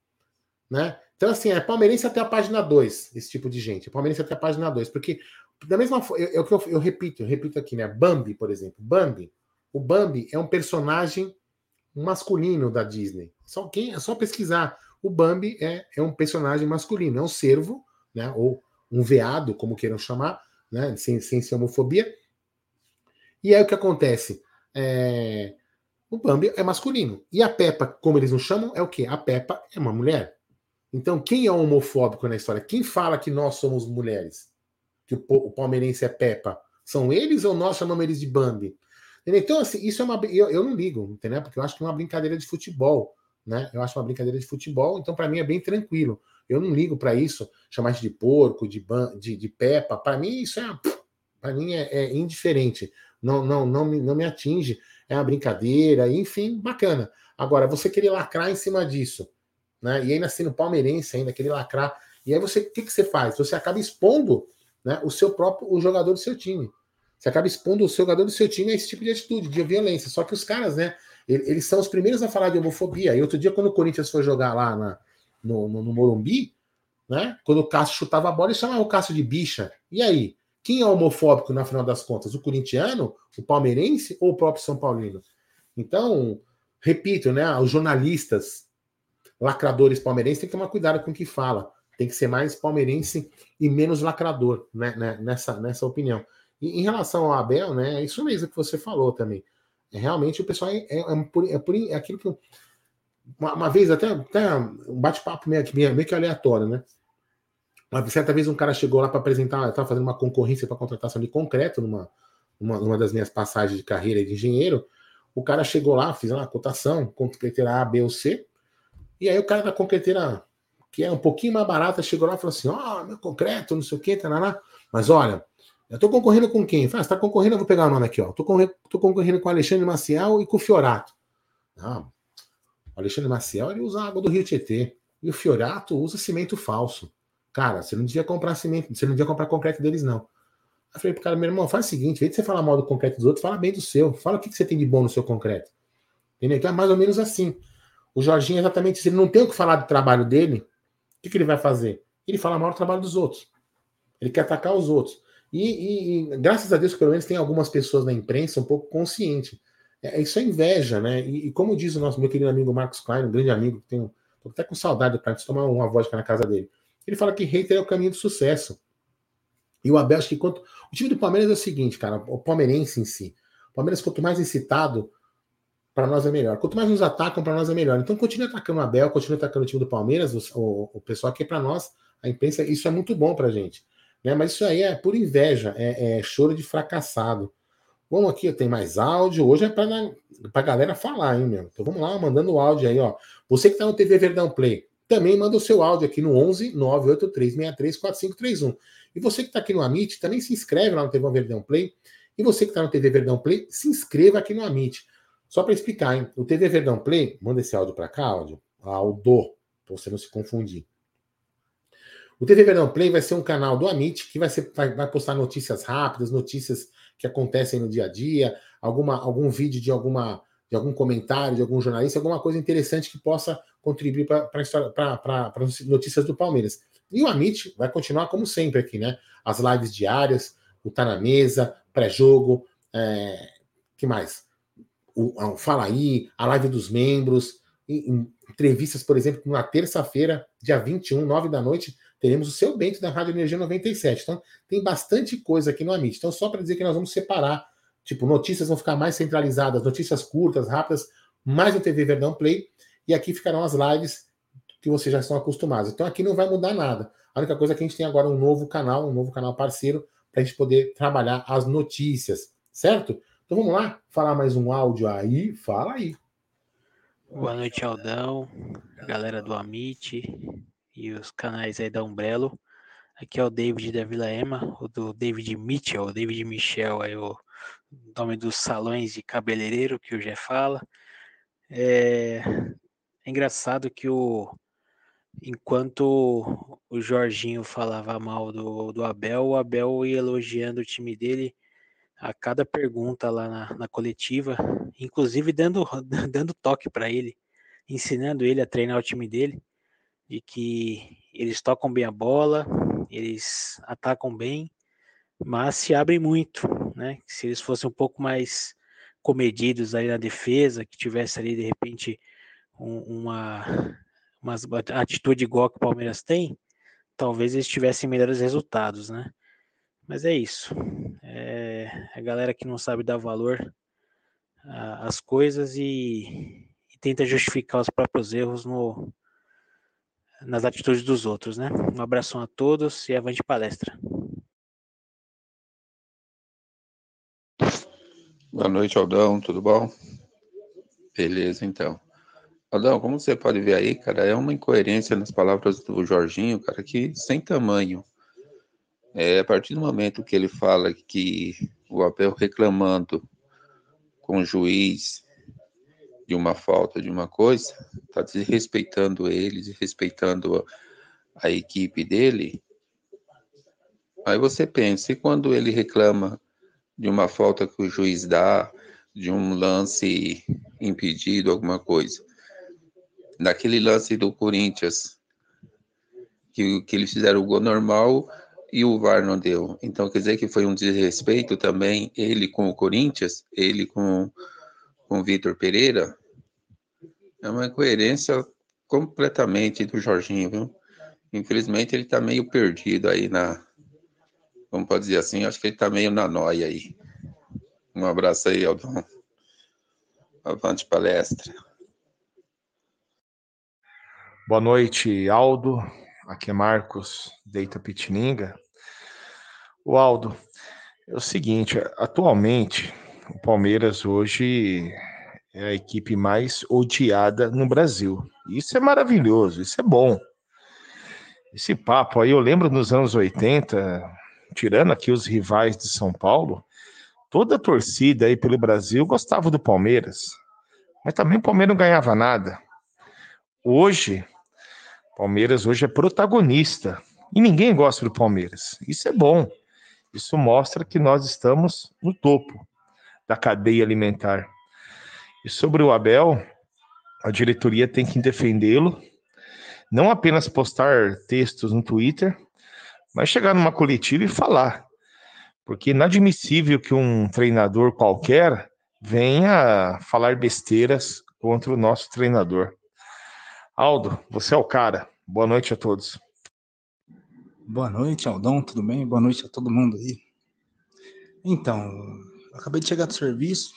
Né? Então, assim, é palmeirense até a página 2, esse tipo de gente. É palmeirense até a página 2. Porque, da mesma forma, é o que eu, eu, repito, eu repito aqui, né? Bambi, por exemplo. Bambi. O Bambi é um personagem masculino da Disney. Só quem é só pesquisar. O Bambi é, é um personagem masculino, é um cervo, né? Ou um veado, como queiram chamar, né? Sem, sem ser homofobia e aí o que acontece? É... O Bambi é masculino. E a Peppa, como eles nos chamam, é o quê? A Peppa é uma mulher. Então, quem é homofóbico na história? Quem fala que nós somos mulheres? Que o, palmeirense é Peppa? São eles ou nós chamamos eles de Bambi? Então, assim, isso é uma. Eu, eu não ligo, entendeu? Porque eu acho que é uma brincadeira de futebol. Né? Eu acho uma brincadeira de futebol, então para mim é bem tranquilo. Eu não ligo para isso, chamar de porco, de, de, de Peppa. Para mim, isso é. Para mim é, é indiferente não, não, não, me, não me atinge, é uma brincadeira, enfim, bacana. Agora, você querer lacrar em cima disso, né? E ainda sendo palmeirense, ainda querer lacrar E aí você, o que, que você faz? Você acaba expondo né, o seu próprio o jogador do seu time. Você acaba expondo o jogador do seu time a esse tipo de atitude, de violência. Só que os caras, né, eles são os primeiros a falar de homofobia. E outro dia, quando o Corinthians foi jogar lá na, no, no, no Morumbi, né, quando o Cássio chutava a bola, ele chamava o Cássio de bicha. E aí? Quem é homofóbico na final das contas? O corintiano, o palmeirense ou o próprio São Paulino? Então, repito, né? Os jornalistas, lacradores palmeirenses, têm que tomar cuidado com o que fala. Tem que ser mais palmeirense e menos lacrador, né? né nessa, nessa opinião. E em relação ao Abel, né? É isso mesmo que você falou também. É, realmente o pessoal é, é, é, por, é, por, é aquilo que. Uma, uma, vez, até, até um bate-papo meio, meio que aleatório, né? Uma certa vez um cara chegou lá para apresentar, estava fazendo uma concorrência para contratação de concreto numa, numa, numa, das minhas passagens de carreira de engenheiro. O cara chegou lá, fiz uma cotação, concreteira A, B ou C. E aí o cara da concreteira, que é um pouquinho mais barata, chegou lá e falou assim: Ó, oh, meu concreto, não sei o que, tá Mas olha, eu tô concorrendo com quem? Fala, você tá concorrendo, eu vou pegar o nome aqui, ó. Tô, concorrendo, tô concorrendo com Alexandre Maciel e com o Fiorato. Não, o Alexandre Maciel ele usa água do Rio Tietê. E o Fiorato usa cimento falso. Cara, você não devia comprar cimento, você não devia comprar concreto deles, não. Eu falei pro cara, meu irmão, faz o seguinte, em de você falar mal do concreto dos outros, fala bem do seu. Fala o que, que você tem de bom no seu concreto. Entendeu? Então é mais ou menos assim. O Jorginho, exatamente, se ele não tem o que falar do trabalho dele, o que, que ele vai fazer? Ele fala mal do trabalho dos outros. Ele quer atacar os outros. E, e, e graças a Deus, pelo menos, tem algumas pessoas na imprensa um pouco conscientes. É, isso é inveja, né? E, e, como diz o nosso meu querido amigo Marcos Klein, um grande amigo, que tem, tô até com saudade para tomar uma vodka na casa dele. Ele fala que hater é o caminho do sucesso. E o Abel, acho que quanto. O time do Palmeiras é o seguinte, cara, o palmeirense em si. O Palmeiras, quanto mais incitado, para nós é melhor. Quanto mais nos atacam, para nós é melhor. Então, continue atacando o Abel, continue atacando o time do Palmeiras, o, o, o pessoal que para nós, a imprensa, isso é muito bom para gente. Né? Mas isso aí é por inveja, é, é choro de fracassado. Vamos aqui, tem mais áudio. Hoje é para a galera falar, hein, meu? Então vamos lá, mandando o áudio aí, ó. Você que está no TV Verdão Play, também manda o seu áudio aqui no 11 983 4531. E você que está aqui no Amit, também se inscreve lá no TV Verdão Play. E você que está no TV Verdão Play, se inscreva aqui no Amit. Só para explicar, hein? O TV Verdão Play, manda esse áudio para cá, áudio, áudio, para você não se confundir. O TV Verdão Play vai ser um canal do Amit que vai, ser, vai, vai, postar notícias rápidas, notícias que acontecem no dia a dia, alguma, algum vídeo de alguma de algum comentário, de algum jornalista, alguma coisa interessante que possa contribuir para as notícias do Palmeiras. E o Amit vai continuar como sempre aqui, né? As lives diárias, o Tá na Mesa, pré-jogo, é, que mais? O, o, Fala aí, a live dos membros, entrevistas, por exemplo, na terça-feira, dia 21, 9 da noite, teremos o seu Bento da Rádio Energia 97. Então, tem bastante coisa aqui no Amit. Então, só para dizer que nós vamos separar, tipo, notícias vão ficar mais centralizadas, notícias curtas, rápidas, mais no TV Verdão Play, e aqui ficarão as lives que vocês já estão acostumados. Então, aqui não vai mudar nada. A única coisa é que a gente tem agora um novo canal, um novo canal parceiro, para a gente poder trabalhar as notícias, certo? Então vamos lá, falar mais um áudio aí, fala aí. Boa noite, Aldão, galera do Amit e os canais aí da Umbrello. Aqui é o David da Vila Ema, o do David Mitchell, o David Michel, aí o nome dos salões de cabeleireiro que o Jé fala. É, é engraçado que o enquanto o Jorginho falava mal do, do Abel, o Abel ia elogiando o time dele a cada pergunta lá na, na coletiva, inclusive dando, dando toque para ele, ensinando ele a treinar o time dele, de que eles tocam bem a bola, eles atacam bem, mas se abrem muito, né? Se eles fossem um pouco mais comedidos aí na defesa, que tivesse ali de repente um, uma, uma atitude igual que o Palmeiras tem, talvez eles tivessem melhores resultados, né? Mas é isso. É a galera que não sabe dar valor às coisas e, e tenta justificar os próprios erros no, nas atitudes dos outros, né? Um abração a todos e avante palestra. Boa noite, Aldão, tudo bom? Beleza, então. Aldão, como você pode ver aí, cara, é uma incoerência nas palavras do Jorginho, cara, que sem tamanho. É, a partir do momento que ele fala que o Abel reclamando com o juiz de uma falta de uma coisa, está desrespeitando ele, desrespeitando a equipe dele, aí você pensa, e quando ele reclama de uma falta que o juiz dá, de um lance impedido, alguma coisa. Naquele lance do Corinthians, que, que eles fizeram o gol normal e o VAR não deu. Então quer dizer que foi um desrespeito também, ele com o Corinthians, ele com, com o Vitor Pereira. É uma incoerência completamente do Jorginho, viu? Infelizmente ele tá meio perdido aí na. Como pode dizer assim? Acho que ele tá meio na noia aí. Um abraço aí, Aldão. Avante palestra. Boa noite, Aldo. Aqui é Marcos Deita Pitininga. O Aldo, é o seguinte, atualmente o Palmeiras hoje é a equipe mais odiada no Brasil. Isso é maravilhoso, isso é bom. Esse papo aí, eu lembro nos anos 80, tirando aqui os rivais de São Paulo, toda a torcida aí pelo Brasil gostava do Palmeiras, mas também o Palmeiras não ganhava nada. Hoje, Palmeiras hoje é protagonista e ninguém gosta do Palmeiras. Isso é bom. Isso mostra que nós estamos no topo da cadeia alimentar. E sobre o Abel, a diretoria tem que defendê-lo, não apenas postar textos no Twitter, mas chegar numa coletiva e falar. Porque é inadmissível que um treinador qualquer venha falar besteiras contra o nosso treinador. Aldo, você é o cara. Boa noite a todos. Boa noite, Aldão, tudo bem? Boa noite a todo mundo aí. Então, acabei de chegar do serviço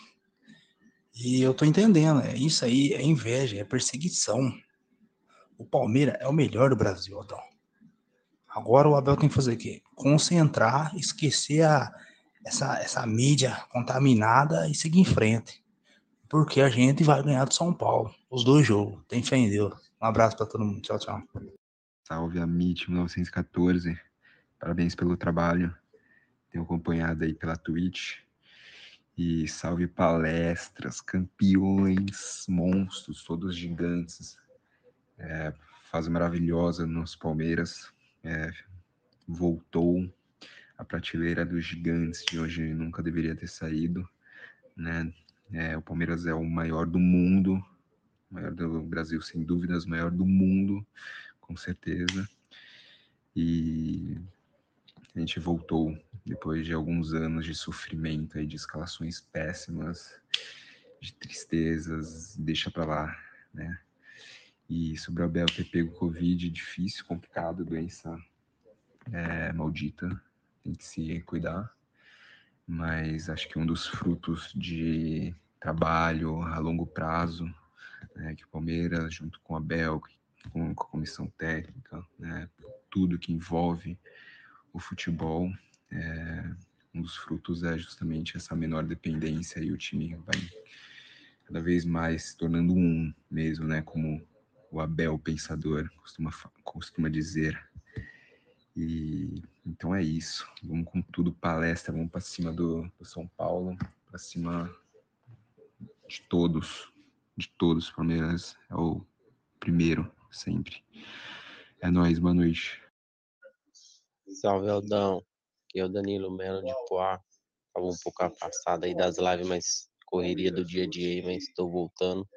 e eu tô entendendo, é isso aí, é inveja, é perseguição. O Palmeiras é o melhor do Brasil, Aldão. Agora o Abel tem que fazer o quê? Concentrar, esquecer a, essa, essa mídia contaminada e seguir em frente. Porque a gente vai ganhar do São Paulo. Os dois jogos. Tem fé em Deus. Um abraço para todo mundo. Tchau, tchau. Salve a MIT 1914. Parabéns pelo trabalho. Tenho acompanhado aí pela Twitch. E salve palestras, campeões, monstros, todos gigantes. É, fase maravilhosa nos Palmeiras é, voltou a prateleira dos gigantes de hoje nunca deveria ter saído, né? É, o Palmeiras é o maior do mundo, maior do Brasil sem dúvidas, maior do mundo, com certeza. E a gente voltou depois de alguns anos de sofrimento aí, de escalações péssimas, de tristezas, deixa para lá, né? E sobre o Abel ter pego Covid, difícil, complicado, doença é, maldita, tem que se cuidar. Mas acho que um dos frutos de trabalho a longo prazo, né, que o Palmeiras, junto com a com, com a comissão técnica, né, tudo que envolve o futebol, é, um dos frutos é justamente essa menor dependência e o time vai cada vez mais se tornando um mesmo, né, como o Abel Pensador costuma, costuma dizer. E então é isso. Vamos com tudo, palestra, vamos para cima do, do São Paulo, para cima de todos, de todos. Palmeiras é o primeiro, sempre. É nóis, boa noite. Salve, Aldão. Aqui é o Danilo Melo de Poá. Estava um pouco afastado aí das lives, mas correria do dia a dia aí, mas estou voltando.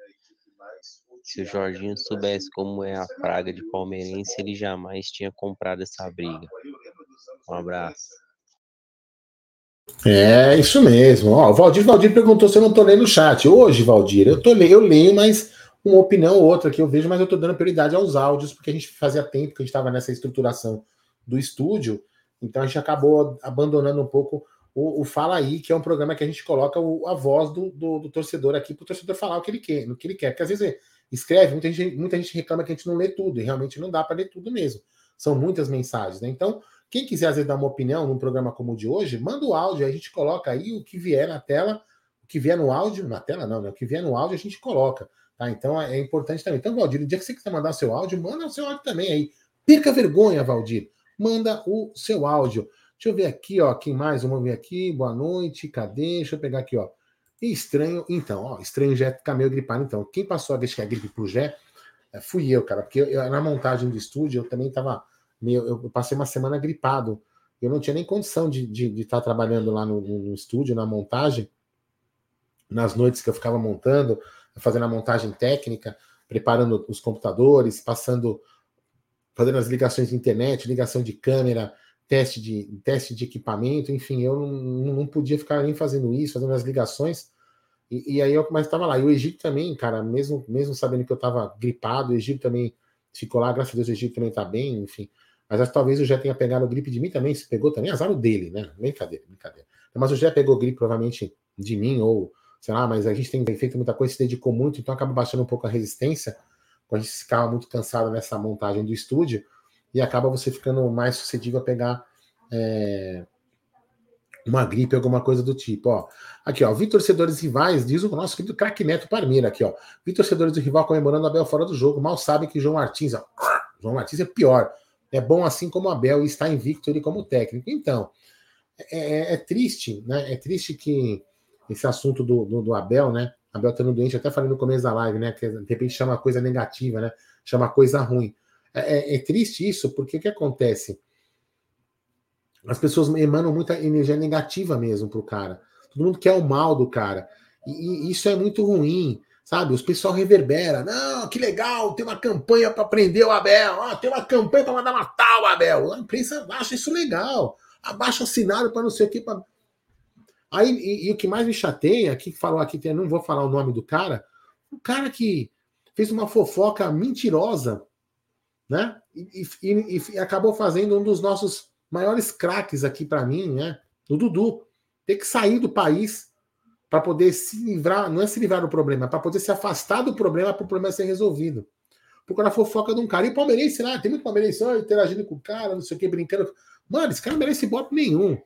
Se o Jorginho soubesse como é a praga de palmeirense, ele jamais tinha comprado essa briga. Um abraço. É, isso mesmo. Ó, o Valdir, Valdir perguntou se eu não tô lendo o chat. Hoje, Valdir, eu, tô, eu leio, mas uma opinião ou outra que eu vejo, mas eu tô dando prioridade aos áudios, porque a gente fazia tempo que a gente estava nessa estruturação do estúdio, então a gente acabou abandonando um pouco o, o, Fala Aí, que é um programa que a gente coloca o, a voz do, do, do torcedor aqui para o torcedor falar o que ele quer, no que ele quer. Porque às vezes escreve, muita gente, muita gente reclama que a gente não lê tudo, e realmente não dá para ler tudo mesmo. São muitas mensagens, né? Então, quem quiser às vezes dar uma opinião num programa como o de hoje, manda o áudio, a gente coloca aí o que vier na tela, o que vier no áudio, na tela não, né? O que vier no áudio a gente coloca, tá? Então é, é importante também. Então, Valdir, no dia que você quiser mandar seu áudio, manda o seu áudio também aí. Perca vergonha, Valdir. Manda o seu áudio. Deixa eu ver aqui, ó. Quem mais? Vamos ver aqui. Boa noite. Cadê? Deixa eu pegar aqui, ó. Estranho, então, ó, estranho Jé ficar meio gripado. Então, quem passou a deixar a gripe pro Jé, É, fui eu, cara, porque eu, na montagem do estúdio eu também tava meio. Eu passei uma semana gripado. Eu não tinha nem condição de estar de, de tá trabalhando lá no, no, estúdio, na montagem, nas noites que eu ficava montando, fazendo a montagem técnica, preparando os computadores, passando, fazendo as ligações de internet, ligação de câmera, teste de, teste de equipamento, enfim, eu não, não podia ficar nem fazendo isso, fazendo as ligações. E, e aí eu mas estava lá. E o Egito também, cara, mesmo, mesmo sabendo que eu estava gripado, o Egito também ficou lá, graças a Deus o Egito também está bem, enfim. Mas acho que talvez o Jé tenha pegado gripe de mim também, se pegou também, azar o dele, né? Brincadeira, brincadeira. Mas o Jé pegou gripe provavelmente de mim, ou sei lá, mas a gente tem feito muita coisa, se dedicou muito, então acaba baixando um pouco a resistência, quando a gente ficava muito cansado nessa montagem do estúdio, e acaba você ficando mais suscetível a pegar é, uma gripe, alguma coisa do tipo. Ó. Aqui, ó, vi torcedores rivais, diz o nosso querido craque Neto Parmeira aqui, ó. Vi torcedores do rival comemorando Abel fora do jogo, mal sabem que João Martins, ó, João Martins é pior. É bom assim como Abel está invicto ele como técnico. Então, é, é, é triste, né? É triste que esse assunto do, do, do Abel, né? Abel estando doente, até falei no começo da live, né? Que de repente chama coisa negativa, né? Chama coisa ruim. É, é, é triste isso, porque o que acontece? As pessoas emanam muita energia negativa mesmo pro cara. Todo mundo quer o mal do cara. E, e isso é muito ruim, sabe? Os pessoal reverbera. Não, que legal, tem uma campanha para prender o Abel. Ah, tem uma campanha para mandar matar o Abel. A imprensa acha isso legal. Abaixa assinado para não sei o que. Pra... Aí, e, e, o que mais me chateia, aqui que falou aqui, não vou falar o nome do cara, o cara que fez uma fofoca mentirosa, né? E, e, e acabou fazendo um dos nossos maiores craques aqui para mim, né? O Dudu. Ter que sair do país para poder se livrar, não é se livrar do problema, é para poder se afastar do problema para o problema ser resolvido. Porque a fofoca de um cara. E o palmeirense lá, tem muito palmeirense ó, interagindo com o cara, não sei o que, brincando. Mano, esse cara não merece bope nenhum.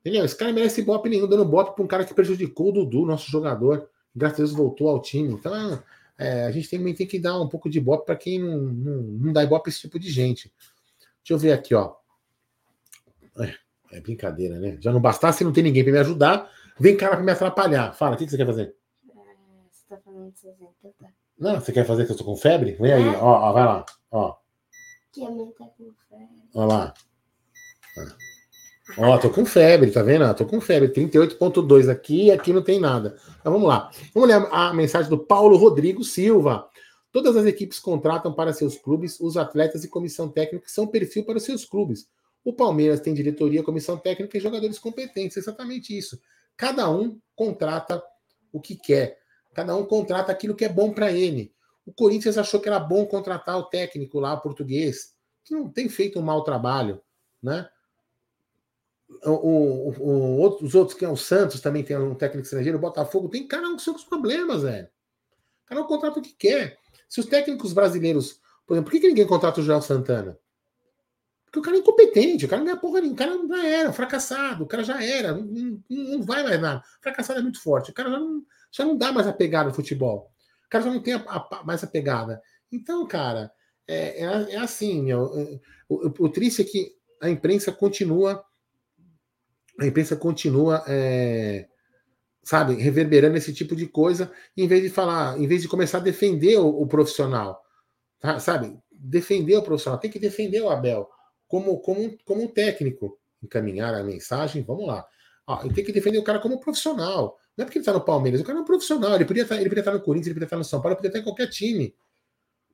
Entendeu? Esse cara não merece bope nenhum, dando bope para um cara que prejudicou o Dudu, nosso jogador. Graças a Deus voltou ao time. Então, é, a gente também tem que dar um pouco de bope para quem não, não, não dá bope esse tipo de gente. Deixa eu ver aqui, ó. É, é brincadeira, né? Já não bastasse não ter ninguém para me ajudar, vem cara para me atrapalhar. Fala, o que, que você quer fazer? É, você tá falando de 60, tá? Não, você quer fazer que eu tô com febre? Vem aí, ó, ó vai lá, ó. Que a mãe tá com febre. Ó lá. Ó, tô com febre, tá vendo? Tô com febre, 38.2 aqui, aqui não tem nada. Então vamos lá. Vamos ler a mensagem do Paulo Rodrigo Silva. Todas as equipes contratam para seus clubes os atletas e comissão técnica que são perfil para seus clubes. O Palmeiras tem diretoria, comissão técnica e jogadores competentes. É exatamente isso. Cada um contrata o que quer. Cada um contrata aquilo que é bom para ele. O Corinthians achou que era bom contratar o técnico lá, o português, que não tem feito um mau trabalho, né? O, o, o, os outros, que é o Santos, também tem um técnico estrangeiro, o Botafogo, tem cada um com seus problemas, velho. Cada um contrata o que quer. Se os técnicos brasileiros. Por exemplo, por que, que ninguém contrata o Joel Santana? Porque o cara é incompetente, o cara não é porra nenhuma, o cara já era, fracassado, o cara já era, não, não, vai mais nada. Fracassado é muito forte, o cara já não, já não dá mais a pegada no futebol. O cara já não tem a, a, mais a pegada. Então, cara, é, é, é assim, meu. O, o, o, triste é que a imprensa continua. A imprensa continua, é, sabe, reverberando esse tipo de coisa, em vez de falar, em vez de começar a defender o, o profissional. Tá, sabe? Defender o profissional. Tem que defender o Abel como, como, como um técnico, encaminhar a mensagem, vamos lá. Ele tem que defender o cara como profissional. Não é porque ele está no Palmeiras, o cara é um profissional. Ele podia, estar, tá, ele podia estar tá no Corinthians, ele podia estar tá no São Paulo, ele podia estar em qualquer time.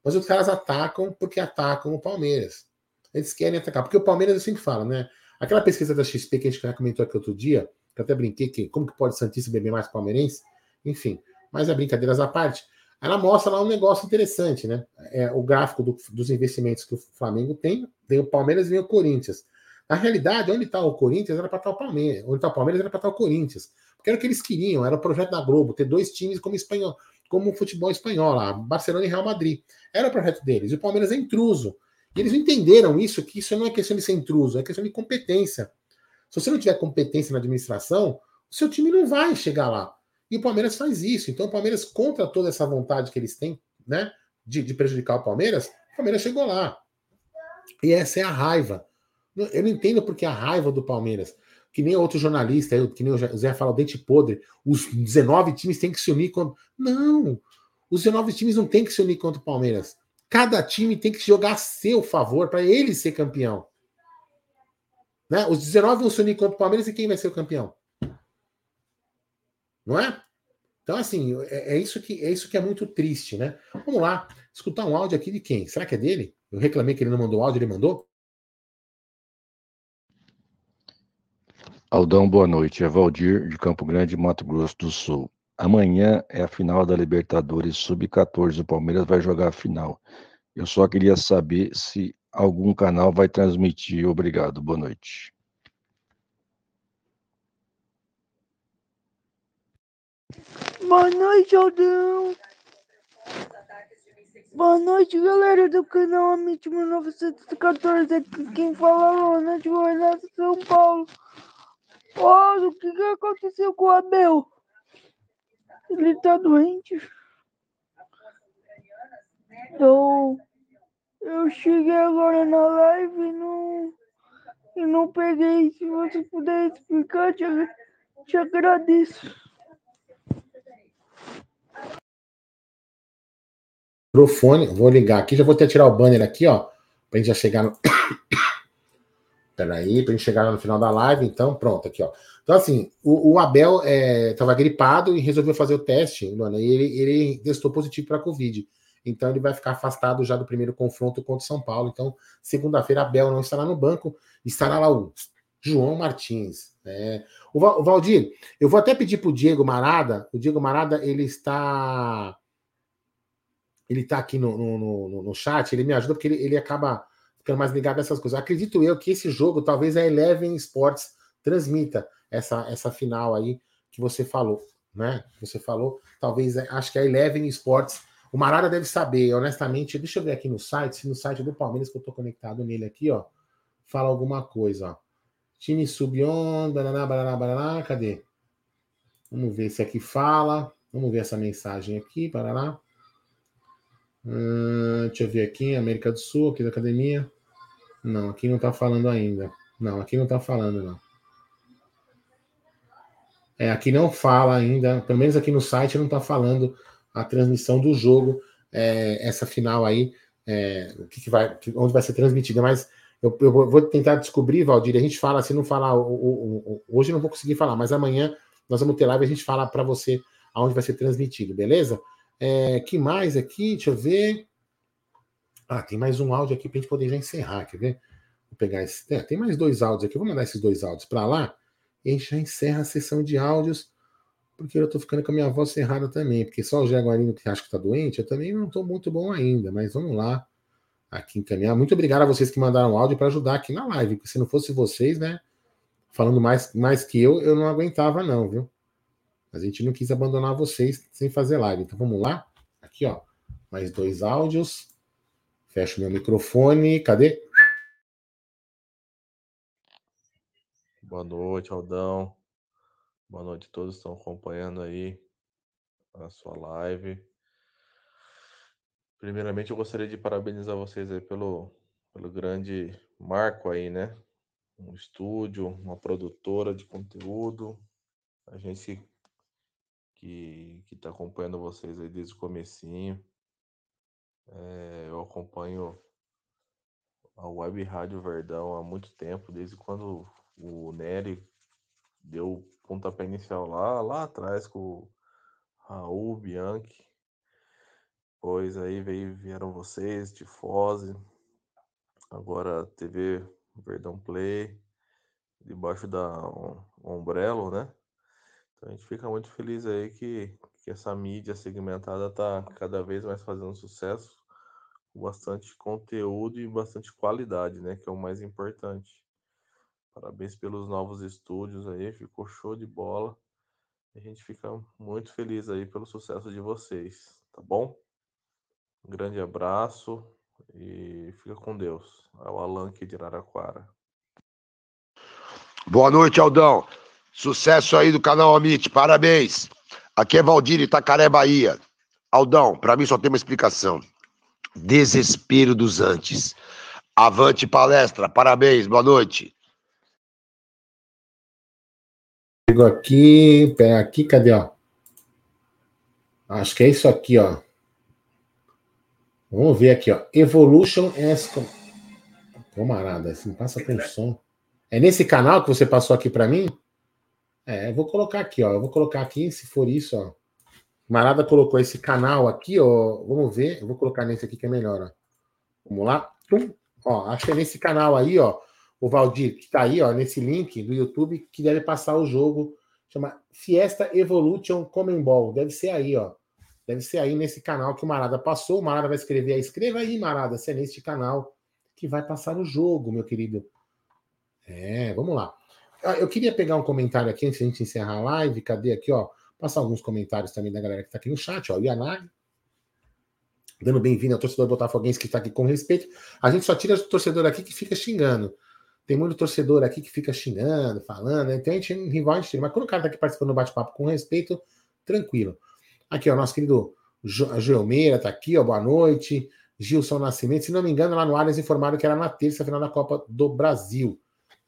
Mas os caras atacam porque atacam o Palmeiras. Eles querem atacar. Porque o Palmeiras, eu sempre falo, né? Aquela pesquisa da XP que a gente comentou aqui outro dia, que eu até brinquei que como que pode Santista beber mais palmeirense? Enfim, mas é brincadeiras à parte ela mostra lá um negócio interessante, né? É, o gráfico do, dos investimentos que o Flamengo tem, tem o Palmeiras e vem o Corinthians. Na realidade, onde está o Corinthians era para estar tá o Palmeiras. Onde está o Palmeiras era para estar tá o Corinthians. Porque era o que eles queriam, era o projeto da Globo, ter dois times como espanhol, como futebol espanhol lá, Barcelona e Real Madrid. Era o projeto deles. E o Palmeiras é intruso. E eles entenderam isso, que isso não é questão de ser intruso, é questão de competência. Se você não tiver competência na administração, o seu time não vai chegar lá. E o Palmeiras faz isso. Então o Palmeiras, contra toda essa vontade que eles têm, né, de, de prejudicar o Palmeiras, o Palmeiras chegou lá. E essa é a raiva. Eu não entendo porque a raiva do Palmeiras, que nem outro jornalista, que nem o Zé fala, o dente podre, os 19 times têm que se unir. Quando... Não! Os 19 times não tem que se unir contra o Palmeiras. Cada time tem que jogar a seu favor para ele ser campeão. Né? Os 19 vão se unir contra o Palmeiras e quem vai ser o campeão? Não é? Então, assim, é, é, isso que, é isso que é muito triste, né? Vamos lá, escutar um áudio aqui de quem? Será que é dele? Eu reclamei que ele não mandou áudio, ele mandou? Aldão, boa noite. É Valdir, de Campo Grande, Mato Grosso do Sul. Amanhã é a final da Libertadores Sub-14. O Palmeiras vai jogar a final. Eu só queria saber se algum canal vai transmitir. Obrigado. Boa noite. Boa noite, Aldão. Boa noite, galera do canal Amit 1914. Aqui quem fala é Ronald Goiás, São Paulo. Olha, o que, que aconteceu com o Abel? Ele tá doente. Então, eu cheguei agora na live e não, e não peguei. Se você puder explicar, te, te agradeço. Microfone, vou ligar aqui, já vou até tirar o banner aqui, ó, pra gente já chegar no. Peraí, pra gente chegar no final da live, então, pronto, aqui, ó. Então, assim, o, o Abel é, gripado e resolveu fazer o teste, mano, e ele, ele testou positivo para Covid. Então, ele vai ficar afastado já do primeiro confronto contra o São Paulo. Então, segunda-feira, Abel não estará no banco, estará lá o João Martins. Né? O, Valdir, eu vou até pedir para o Diego Marada, o Diego Marada, ele está ele está aqui no, no, no, no, chat, ele me ajuda porque ele, ele acaba ficando mais ligado nessas coisas. Acredito eu que esse jogo, talvez a Eleven Sports transmita essa, essa final aí que você falou, né? Você falou, talvez, acho que a Eleven Sports, o Marada deve saber, honestamente, deixa eu ver aqui no site, se no site do Palmeiras que eu tô conectado nele aqui, ó, fala alguma coisa, ó. Time baraná, baraná, baraná, cadê? Vamos ver se aqui fala, vamos ver essa mensagem aqui, baraná. Hum, deixa eu ver aqui, América do Sul, aqui da academia. Não, aqui não está falando ainda. Não, aqui não está falando, não. É, aqui não fala ainda, pelo menos aqui no site não está falando a transmissão do jogo, é, essa final aí, é, o que, que, vai, onde vai ser transmitida. Mas eu, eu, vou tentar descobrir, Valdir. A gente fala, se não falar, hoje não vou conseguir falar, mas amanhã nós vamos ter live e a gente fala para você aonde vai ser transmitido, beleza? É, que mais aqui? Deixa eu ver. Ah, tem mais um áudio aqui para a gente poder já encerrar, quer ver? Vou pegar esse. É, tem mais dois áudios aqui. vou mandar esses dois áudios para lá e a gente já encerra a sessão de áudios, porque eu estou ficando com a minha voz errada também, porque só o Jaguarino que acha que está doente, eu também não estou muito bom ainda, mas vamos lá aqui encaminhar. Muito obrigado a vocês que mandaram áudio para ajudar aqui na live, porque se não fosse vocês, né, falando mais, mais que eu, eu não aguentava não, viu? Mas a gente não quis abandonar vocês sem fazer live. Então vamos lá. Aqui, ó. Mais dois áudios. Fecho meu microfone. Cadê? Boa noite, Aldão. Boa noite a todos que estão acompanhando aí a sua live. Primeiramente, eu gostaria de parabenizar vocês aí pelo, pelo grande marco aí, né? Um estúdio, uma produtora de conteúdo. A gente que está acompanhando vocês aí desde o comecinho. É, eu acompanho a Web Rádio Verdão há muito tempo, desde quando o Nery deu pontapé inicial lá, lá atrás com o Raul Bianchi. Pois aí veio, vieram vocês, Tifose, agora TV Verdão Play, debaixo da Ombrello, né? Então a gente fica muito feliz aí que, que essa mídia segmentada está cada vez mais fazendo sucesso, com bastante conteúdo e bastante qualidade, né? Que é o mais importante. Parabéns pelos novos estúdios aí, ficou show de bola. A gente fica muito feliz aí pelo sucesso de vocês, tá bom? Um grande abraço e fica com Deus. É o Alan aqui de Araraquara. Boa noite, Aldão. Sucesso aí do canal Amit, parabéns. Aqui é Valdir Itacaré, Bahia. Aldão, para mim só tem uma explicação. Desespero dos antes. Avante palestra, parabéns, boa noite. Chegou aqui, pega aqui, cadê, ó? Acho que é isso aqui, ó. Vamos ver aqui, ó. Evolution S. Camarada, assim, passa com som. É nesse canal que você passou aqui para mim? É, eu vou colocar aqui, ó. Eu vou colocar aqui, se for isso, ó. Marada colocou esse canal aqui, ó. Vamos ver. Eu vou colocar nesse aqui que é melhor, ó. Vamos lá. Tum. Ó, acho que é nesse canal aí, ó. O Valdir, que tá aí, ó, nesse link do YouTube, que deve passar o jogo. Chama Fiesta Evolution Common Ball. Deve ser aí, ó. Deve ser aí nesse canal que o Marada passou. O Marada vai escrever aí. Escreva aí, Marada, se é neste canal que vai passar o jogo, meu querido. É, vamos lá. Ah, eu queria pegar um comentário aqui antes de a gente encerrar a live. Cadê aqui, ó? Passar alguns comentários também da galera que está aqui no chat, ó. O Yanag. Dando bem-vindo ao torcedor botafoguense que está aqui com respeito. A gente só tira o torcedor aqui que fica xingando. Tem muito torcedor aqui que fica xingando, falando, né? Então a gente rival a gente tira. Mas quando o cara está aqui participando do bate-papo com respeito, tranquilo. Aqui, ó, nosso querido Geomeira está aqui, ó. Boa noite. Gilson Nascimento. Se não me engano, lá no Arias informaram que era na terça final da Copa do Brasil.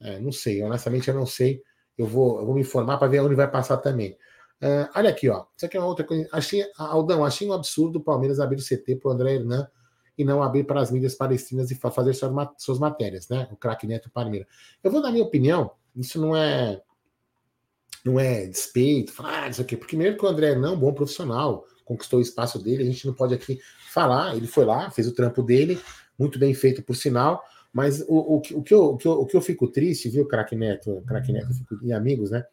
É, não sei, honestamente eu não sei. Eu vou, eu vou me informar para ver onde vai passar também. Uh, olha aqui, ó. Isso aqui é uma outra coisa. Achei, Aldão, achei um absurdo o Palmeiras abrir o CT para o André Hernan e não abrir para as mídias palestinas e fazer suas, suas matérias, né? O craque Neto Palmeiras. Eu vou dar minha opinião. Isso não é não é despeito, falar ah, isso aqui, porque mesmo que o André Hernan é um bom profissional, conquistou o espaço dele, a gente não pode aqui falar. Ele foi lá, fez o trampo dele, muito bem feito por sinal. Mas o, o, o, que, eu, o, que, eu, o que eu fico triste, viu, craque Neto, craque Neto e amigos, né?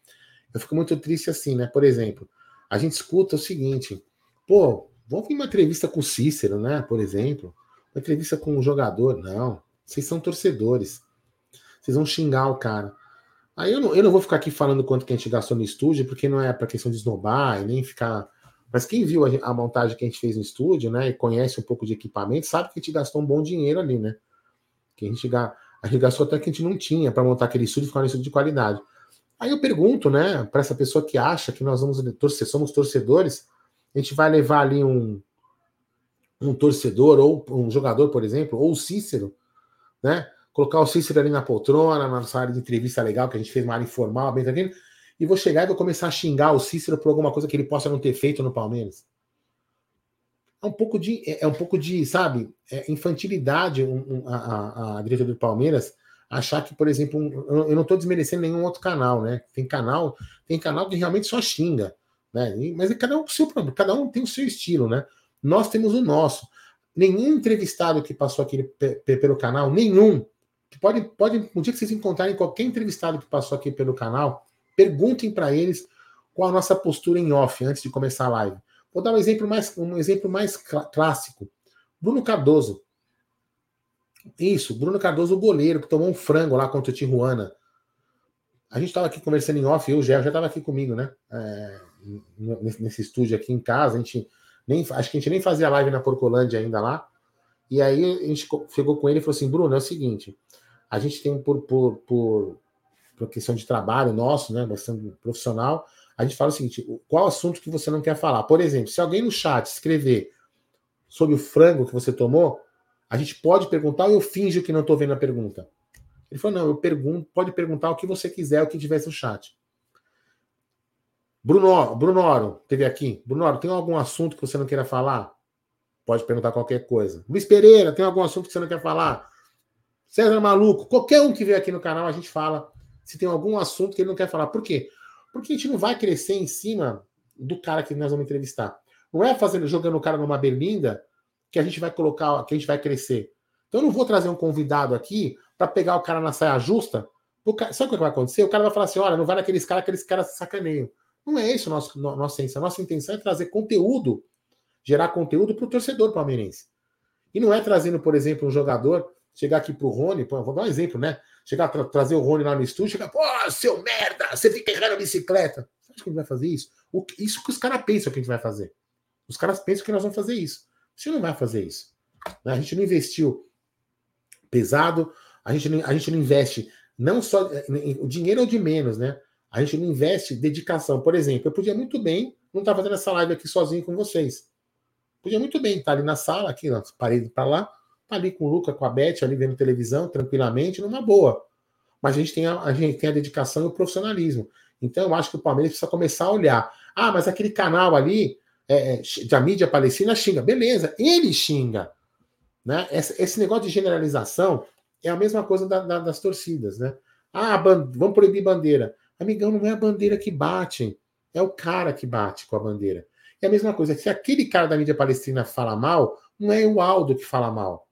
Eu fico muito triste assim, né? Por exemplo, a gente escuta o seguinte: pô, vamos vir uma entrevista com o Cícero, né? Por exemplo, uma entrevista com um jogador. Não, vocês são torcedores. Vocês vão xingar o cara. Aí eu não, eu não vou ficar aqui falando quanto que a gente gastou no estúdio, porque não é para questão de esnobar e nem ficar. Mas quem viu a, a, montagem que a gente fez no estúdio, né, e conhece um pouco de equipamento, sabe que a gente gastou um bom dinheiro ali, né? Que a gente, a gente gastou até que a gente não tinha para montar aquele estúdio e ficar um estúdio de qualidade. Aí eu pergunto, né, para essa pessoa que acha que nós vamos torcer, somos torcedores, a gente vai levar ali um, um torcedor ou um jogador, por exemplo, ou o Cícero, né? Colocar o Cícero ali na poltrona, na nossa área de entrevista legal, que a gente fez uma área informal, bem tranquilo, e vou chegar e vou começar a xingar o Cícero por alguma coisa que ele possa não ter feito no Palmeiras. É um pouco de, é, é um pouco de, sabe, é infantilidade um, um, a, a, a diretoria do Palmeiras achar que, por exemplo, um, eu não estou desmerecendo nenhum outro canal, né? Tem canal, tem canal que realmente só xinga, né? Mas cada um seu problema, cada um tem o seu estilo, né? Nós temos o nosso. Nenhum entrevistado que passou aqui pelo canal, nenhum, pode, pode, um dia que vocês encontrarem qualquer entrevistado que passou aqui pelo canal, perguntem para eles qual a nossa postura em off antes de começar a live. Vou dar um exemplo mais, um exemplo mais clássico. Bruno Cardoso. Isso, Bruno Cardoso, o goleiro, que tomou um frango lá contra o Tijuana. A gente estava aqui conversando em off, eu, o já estava aqui comigo, né? É, nesse, nesse, estúdio aqui em casa, a gente nem, acho que a gente nem fazia live na Porcolândia ainda lá. E aí a gente chegou com ele e falou assim: Bruno, é o seguinte, a gente tem por, por, por, por questão de trabalho nosso, né? Bastante profissional, a gente fala o seguinte: qual assunto que você não quer falar? Por exemplo, se alguém no chat escrever sobre o frango que você tomou, a gente pode perguntar ou eu finjo que não estou vendo a pergunta? Ele falou: não, eu pergunto, pode perguntar o que você quiser, o que tivesse no chat. Bruno, Bruno teve aqui. Bruno Oro, tem algum assunto que você não queira falar? Pode perguntar qualquer coisa. Luiz Pereira, tem algum assunto que você não quer falar? César Maluco, qualquer um que vier aqui no canal, a gente fala se tem algum assunto que ele não quer falar. Por quê? Porque a gente não vai crescer em cima do cara que nós vamos entrevistar. Não é fazendo, jogando o cara numa berlinda que a gente vai colocar, que a gente vai crescer. Então eu não vou trazer um convidado aqui para pegar o cara na saia justa. Cara, sabe o que vai acontecer? O cara vai falar assim: olha, não vai naqueles caras, aqueles caras sacaneiam. Não é isso a nossa, nossa intenção. A nossa intenção é trazer conteúdo, gerar conteúdo para o torcedor palmeirense. E não é trazendo, por exemplo, um jogador, chegar aqui para o Rony, vou dar um exemplo, né? Chegar tra trazer o Rony lá no estúdio, chegar, pô, seu merda, você fica errando a bicicleta. Você acha que a gente vai fazer isso? O, isso que os caras pensam que a gente vai fazer. Os caras pensam que nós vamos fazer isso. Você não vai fazer isso. Né? A gente não investiu pesado, a gente não, a gente não investe não só. O dinheiro é o de menos, né? A gente não investe dedicação. Por exemplo, eu podia muito bem não estar fazendo essa live aqui sozinho com vocês. Podia muito bem estar ali na sala, aqui, na parede para lá, ali com o Luca, com a Beth, ali vendo televisão, tranquilamente, numa boa. Mas a gente tem a, a gente tem a dedicação e o profissionalismo. Então eu acho que o Palmeiras precisa começar a olhar. Ah, mas aquele canal ali é, é, da mídia palestina xinga. Beleza, ele xinga. Né? Esse, esse negócio de generalização é a mesma coisa da, da, das torcidas, né? Ah, vamos proibir bandeira. Amigão, não é a bandeira que bate, é o cara que bate com a bandeira. É a mesma coisa, se aquele cara da mídia palestina fala mal, não é o Aldo que fala mal.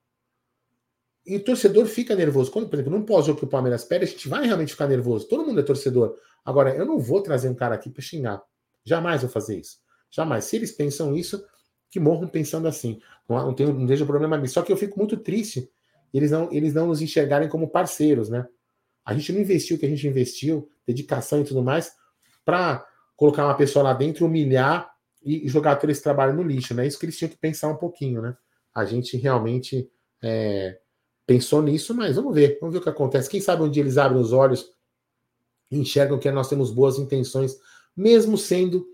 E o torcedor fica nervoso. Quando, por exemplo, num pós-jogo que o Palmeiras perde, a gente vai realmente ficar nervoso. Todo mundo é torcedor. Agora, eu não vou trazer um cara aqui para xingar. Jamais vou fazer isso. Jamais. Se eles pensam isso, que morram pensando assim. Não, não, tenho, não vejo problema nisso. Só que eu fico muito triste eles não, eles não nos enxergarem como parceiros, né? A gente não investiu o que a gente investiu, dedicação e tudo mais, para colocar uma pessoa lá dentro, humilhar e jogar todo esse trabalho no lixo, né? Isso que eles tinham que pensar um pouquinho, né? A gente realmente é, pensou nisso, mas vamos ver, vamos ver o que acontece. Quem sabe um dia eles abrem os olhos e enxergam que nós temos boas intenções, mesmo sendo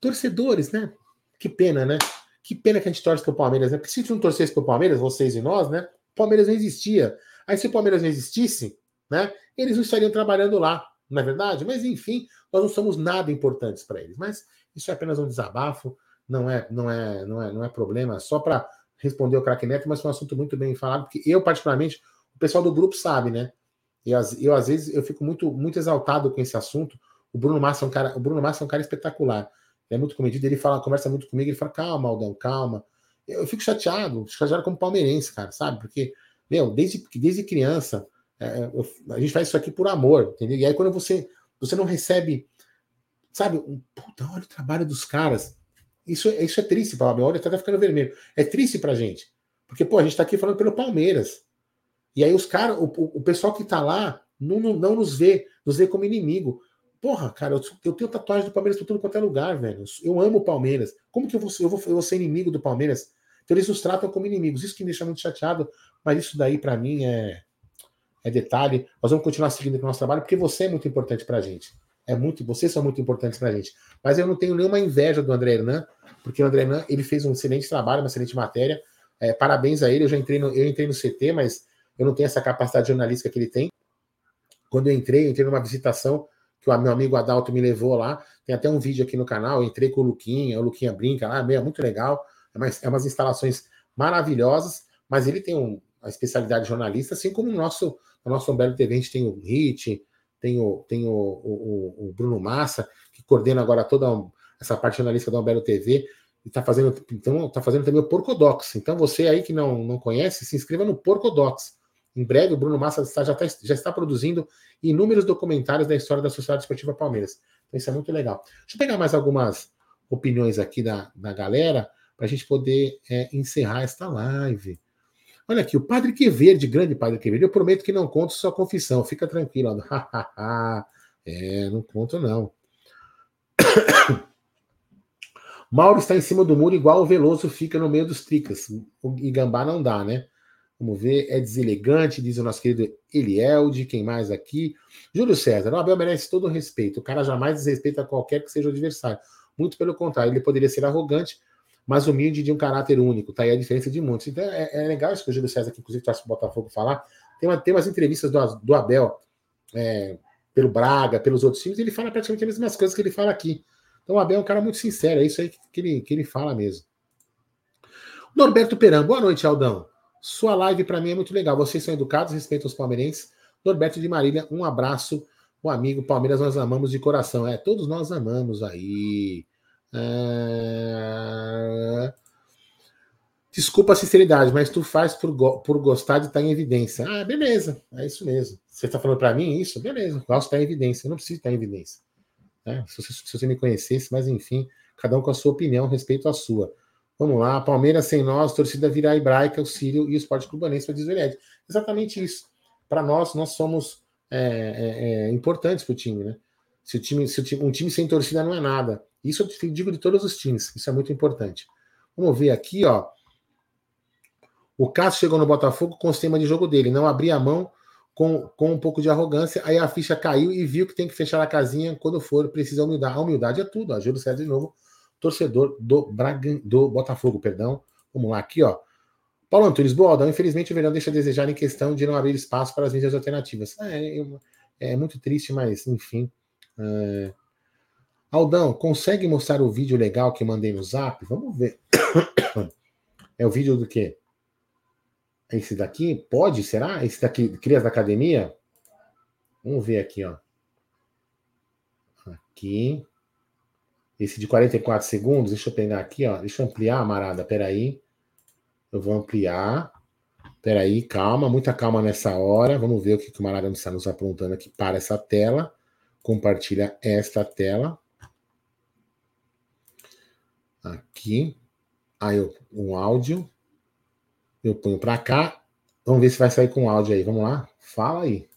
torcedores, né? Que pena, né? Que pena que a gente torce pro Palmeiras, né? Porque se não torcesse pro Palmeiras, vocês e nós, né? O Palmeiras não existia. Aí se o Palmeiras não existisse, né? Eles não estariam trabalhando lá, não é verdade? Mas enfim, nós não somos nada importantes para eles. Mas isso é apenas um desabafo, não é, não é, não é, não é problema. Só para responder o craque Neto, mas foi um assunto muito bem falado, porque eu particularmente, o pessoal do grupo sabe, né? Eu, eu às vezes eu fico muito, muito exaltado com esse assunto. O Bruno Massa é um cara, o Bruno Massa é um cara espetacular. Ele é muito comedido, ele fala, conversa muito comigo, ele fala: "Calma, Aldão, calma". Eu fico chateado, chateado como palmeirense, cara, sabe? Porque, meu, desde, desde criança, é, eu, a gente faz isso aqui por amor, entendeu? E aí quando você, você não recebe Sabe? Um, puta, olha o trabalho dos caras. Isso, isso é triste, para Olha, até tá ficando vermelho. É triste pra gente. Porque, pô, a gente tá aqui falando pelo Palmeiras. E aí os caras, o, o, pessoal que tá lá, não, não, não, nos vê, nos vê como inimigo. Porra, cara, eu, eu tenho tatuagem do Palmeiras por tudo quanto é lugar, velho. Eu amo o Palmeiras. Como que eu vou, eu vou, eu vou ser inimigo do Palmeiras? Então eles nos tratam como inimigos. Isso que me deixa muito chateado, mas isso daí para mim é, é detalhe. Nós vamos continuar seguindo com o nosso trabalho, porque você é muito importante pra gente. É muito, vocês são muito importantes para a gente. Mas eu não tenho nenhuma inveja do André Hernan, porque o André Hernan ele fez um excelente trabalho, uma excelente matéria. É, parabéns a ele. Eu já entrei no, eu entrei no CT, mas eu não tenho essa capacidade jornalística que ele tem. Quando eu entrei, eu entrei numa visitação que o meu amigo Adalto me levou lá. Tem até um vídeo aqui no canal. Eu entrei com o Luquinha, o Luquinha brinca lá, é muito legal. É, mais, é umas instalações maravilhosas, mas ele tem um, uma especialidade jornalista, assim como o nosso, o nosso Umberto TV, a gente tem o HIT, tem o, tem o, o, o Bruno Massa, que coordena agora toda essa parte jornalística da Umbelo TV, e está fazendo, então, tá fazendo também o Porcodox. Então, você aí que não, não conhece, se inscreva no Porcodox. Em breve, o Bruno Massa está, já, está, já está produzindo inúmeros documentários da história da Sociedade Esportiva Palmeiras. Então, isso é muito legal. Deixa eu pegar mais algumas opiniões aqui da, da galera para a gente poder é, encerrar esta live. Olha aqui, o Padre Queverde, grande Padre Queverde, eu prometo que não conto sua confissão, fica tranquilo. é, não conto não. Mauro está em cima do muro, igual o Veloso fica no meio dos tricas. E Gambá não dá, né? Vamos ver, é deselegante, diz o nosso querido Elielde, quem mais aqui? Júlio César, o Abel merece todo o respeito. O cara jamais desrespeita qualquer que seja o adversário. Muito pelo contrário, ele poderia ser arrogante, mas humilde de um caráter único. Tá aí a diferença de muitos. Então é, é legal isso que o Júlio César, que inclusive traz o Botafogo falar. Tem, uma, tem umas entrevistas do, do Abel é, pelo Braga, pelos outros times, ele fala praticamente as mesmas coisas que ele fala aqui. Então o Abel é um cara muito sincero, é isso aí que, que ele, que ele fala mesmo. Norberto Peram, boa noite, Aldão. Sua live para mim é muito legal. Vocês são educados, respeitam os palmeirenses. Norberto de Marília, um abraço. O amigo Palmeiras nós amamos de coração. É, todos nós amamos aí. É... Desculpa a sinceridade, mas tu faz por, go por gostar de estar em evidência. Ah, beleza, é isso mesmo. Você está falando para mim isso? Beleza, gosto de estar em evidência. Eu não preciso estar em evidência. Né? Se, você, se, você, me conhecesse, mas enfim, cada um com a sua opinião, respeito à sua. Vamos lá, Palmeiras sem nós, torcida virar hebraica, o Sírio e o Esporte Clubanense, diz o Eliade. Exatamente isso. Para nós, nós somos é, é, é, importantes para o time, né? Se, o time, se o time, um time sem torcida não é nada. Isso eu digo de todos os times, isso é muito importante. Vamos ver aqui, ó. O Cássio chegou no Botafogo com o sistema de jogo dele, não abria a mão com, com um pouco de arrogância, aí a ficha caiu e viu que tem que fechar a casinha quando for precisa humildade. A humildade é tudo, ó. Júlio César de novo, torcedor do, Braga, do Botafogo, perdão. Vamos lá, aqui, ó. Paulo Antunes, Boaldão, infelizmente o verão deixa a desejar em questão de não abrir espaço para as mídias alternativas. É, é, é muito triste, mas enfim. É... Aldão, consegue mostrar o vídeo legal que mandei no zap? Vamos ver. É o vídeo do quê? Esse daqui pode, será? Esse daqui, Crias da Academia? Vamos ver aqui, ó. Aqui. Esse de 44 segundos, deixa eu pegar aqui, ó. Deixa eu ampliar, amarada, peraí. Eu vou ampliar. Peraí, calma, muita calma nessa hora. Vamos ver o que, que o Marada está nos apontando aqui para essa tela. Compartilha esta tela. Aqui. Aí eu, um áudio. Eu ponho para cá. Vamos ver se vai sair com áudio aí. Vamos lá? Fala aí.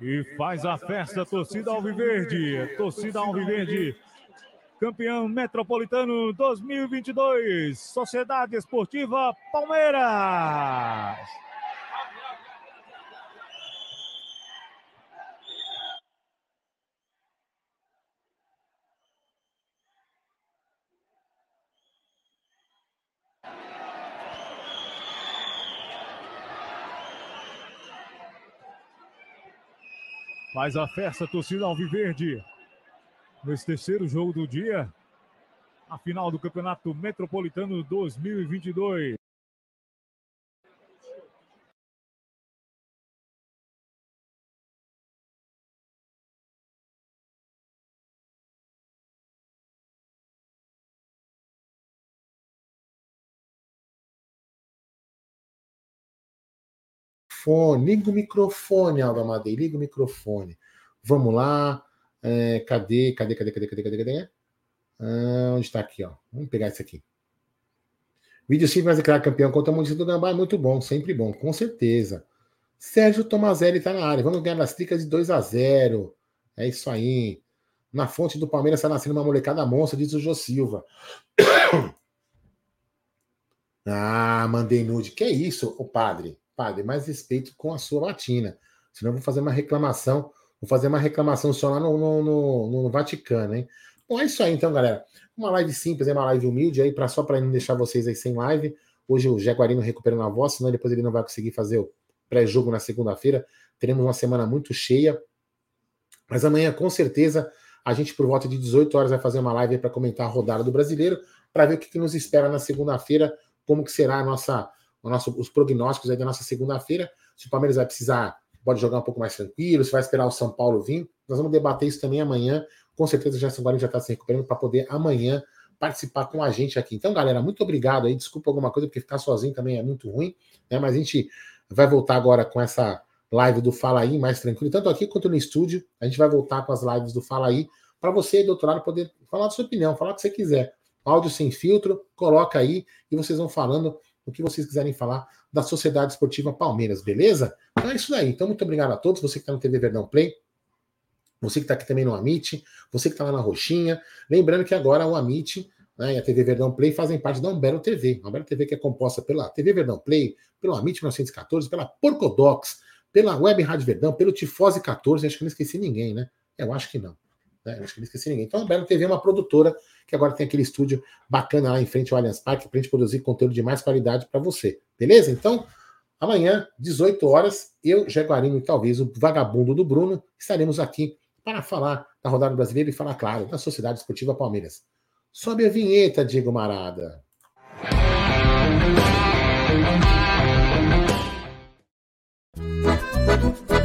E faz a festa, torcida Alviverde. Torcida Alviverde. Campeão Metropolitano 2022. Sociedade Esportiva Palmeiras. Faz a festa, torcida Alviverde. Nesse terceiro jogo do dia, a final do Campeonato Metropolitano 2022. Microfone, liga o microfone, Aldo Amadei, liga o microfone. Vamos lá. É, cadê, cadê, cadê, cadê, cadê, cadê, cadê? Ah, onde está aqui, ó? Vamos pegar esse aqui. Vídeo simples declarar campeão contra o Município do Gambá muito bom, sempre bom, com certeza. Sérgio Tomazelli está na área. Vamos ganhar as tricas de 2 a 0 É isso aí. Na fonte do Palmeiras está nascendo uma molecada monstra, diz o Jô Silva. Ah, mandei nude. Que é isso, o padre? Padre, mais respeito com a sua latina. Senão eu vou fazer uma reclamação. Vou fazer uma reclamação só lá no, no, no, no Vaticano, hein? Bom, é isso aí então, galera. Uma live simples, é uma live humilde aí, pra, só para não deixar vocês aí sem live. Hoje o Jaguarino recuperando a voz, senão depois ele não vai conseguir fazer o pré-jogo na segunda-feira. Teremos uma semana muito cheia. Mas amanhã, com certeza, a gente, por volta de 18 horas, vai fazer uma live para comentar a rodada do brasileiro, para ver o que, que nos espera na segunda-feira, como que será a nossa nosso, os prognósticos aí da nossa segunda-feira. Se o Palmeiras vai precisar, pode jogar um pouco mais tranquilo, se vai esperar o São Paulo vir. Nós vamos debater isso também amanhã. Com certeza o Gerson Guarani já está se recuperando para poder amanhã participar com a gente aqui. Então, galera, muito obrigado aí. Desculpa alguma coisa, porque ficar sozinho também é muito ruim, né? Mas a gente vai voltar agora com essa live do Fala Aí, mais tranquilo, tanto aqui quanto no estúdio. A gente vai voltar com as lives do Fala Aí, para você, doutorado, poder falar da sua opinião, falar o que você quiser. Áudio sem filtro, coloca aí e vocês vão falando o que vocês quiserem falar da Sociedade Esportiva Palmeiras, beleza? Então é isso daí. Então, muito obrigado a todos. Você que está no TV Verdão Play, você que está aqui também no Amit, você que está lá na Roxinha. Lembrando que agora o Amit né, e a TV Verdão Play fazem parte da Umbelo TV. A Umbelo TV que é composta pela TV Verdão Play, pelo Amit 1914, pela Porcodox, pela Web Rádio Verdão, pelo Tifose 14. Acho que não esqueci ninguém, né? Eu acho que não. Né? Acho que não esqueci ninguém. Então a Umbelo TV é uma produtora que agora tem aquele estúdio bacana lá em frente ao Allianz Parque para a gente produzir conteúdo de mais qualidade para você. Beleza? Então, amanhã, 18 horas, eu, Jaguarino e talvez o vagabundo do Bruno estaremos aqui para falar da rodada brasileira e falar, claro, da Sociedade Esportiva Palmeiras. Sobe a vinheta, Diego Marada. Música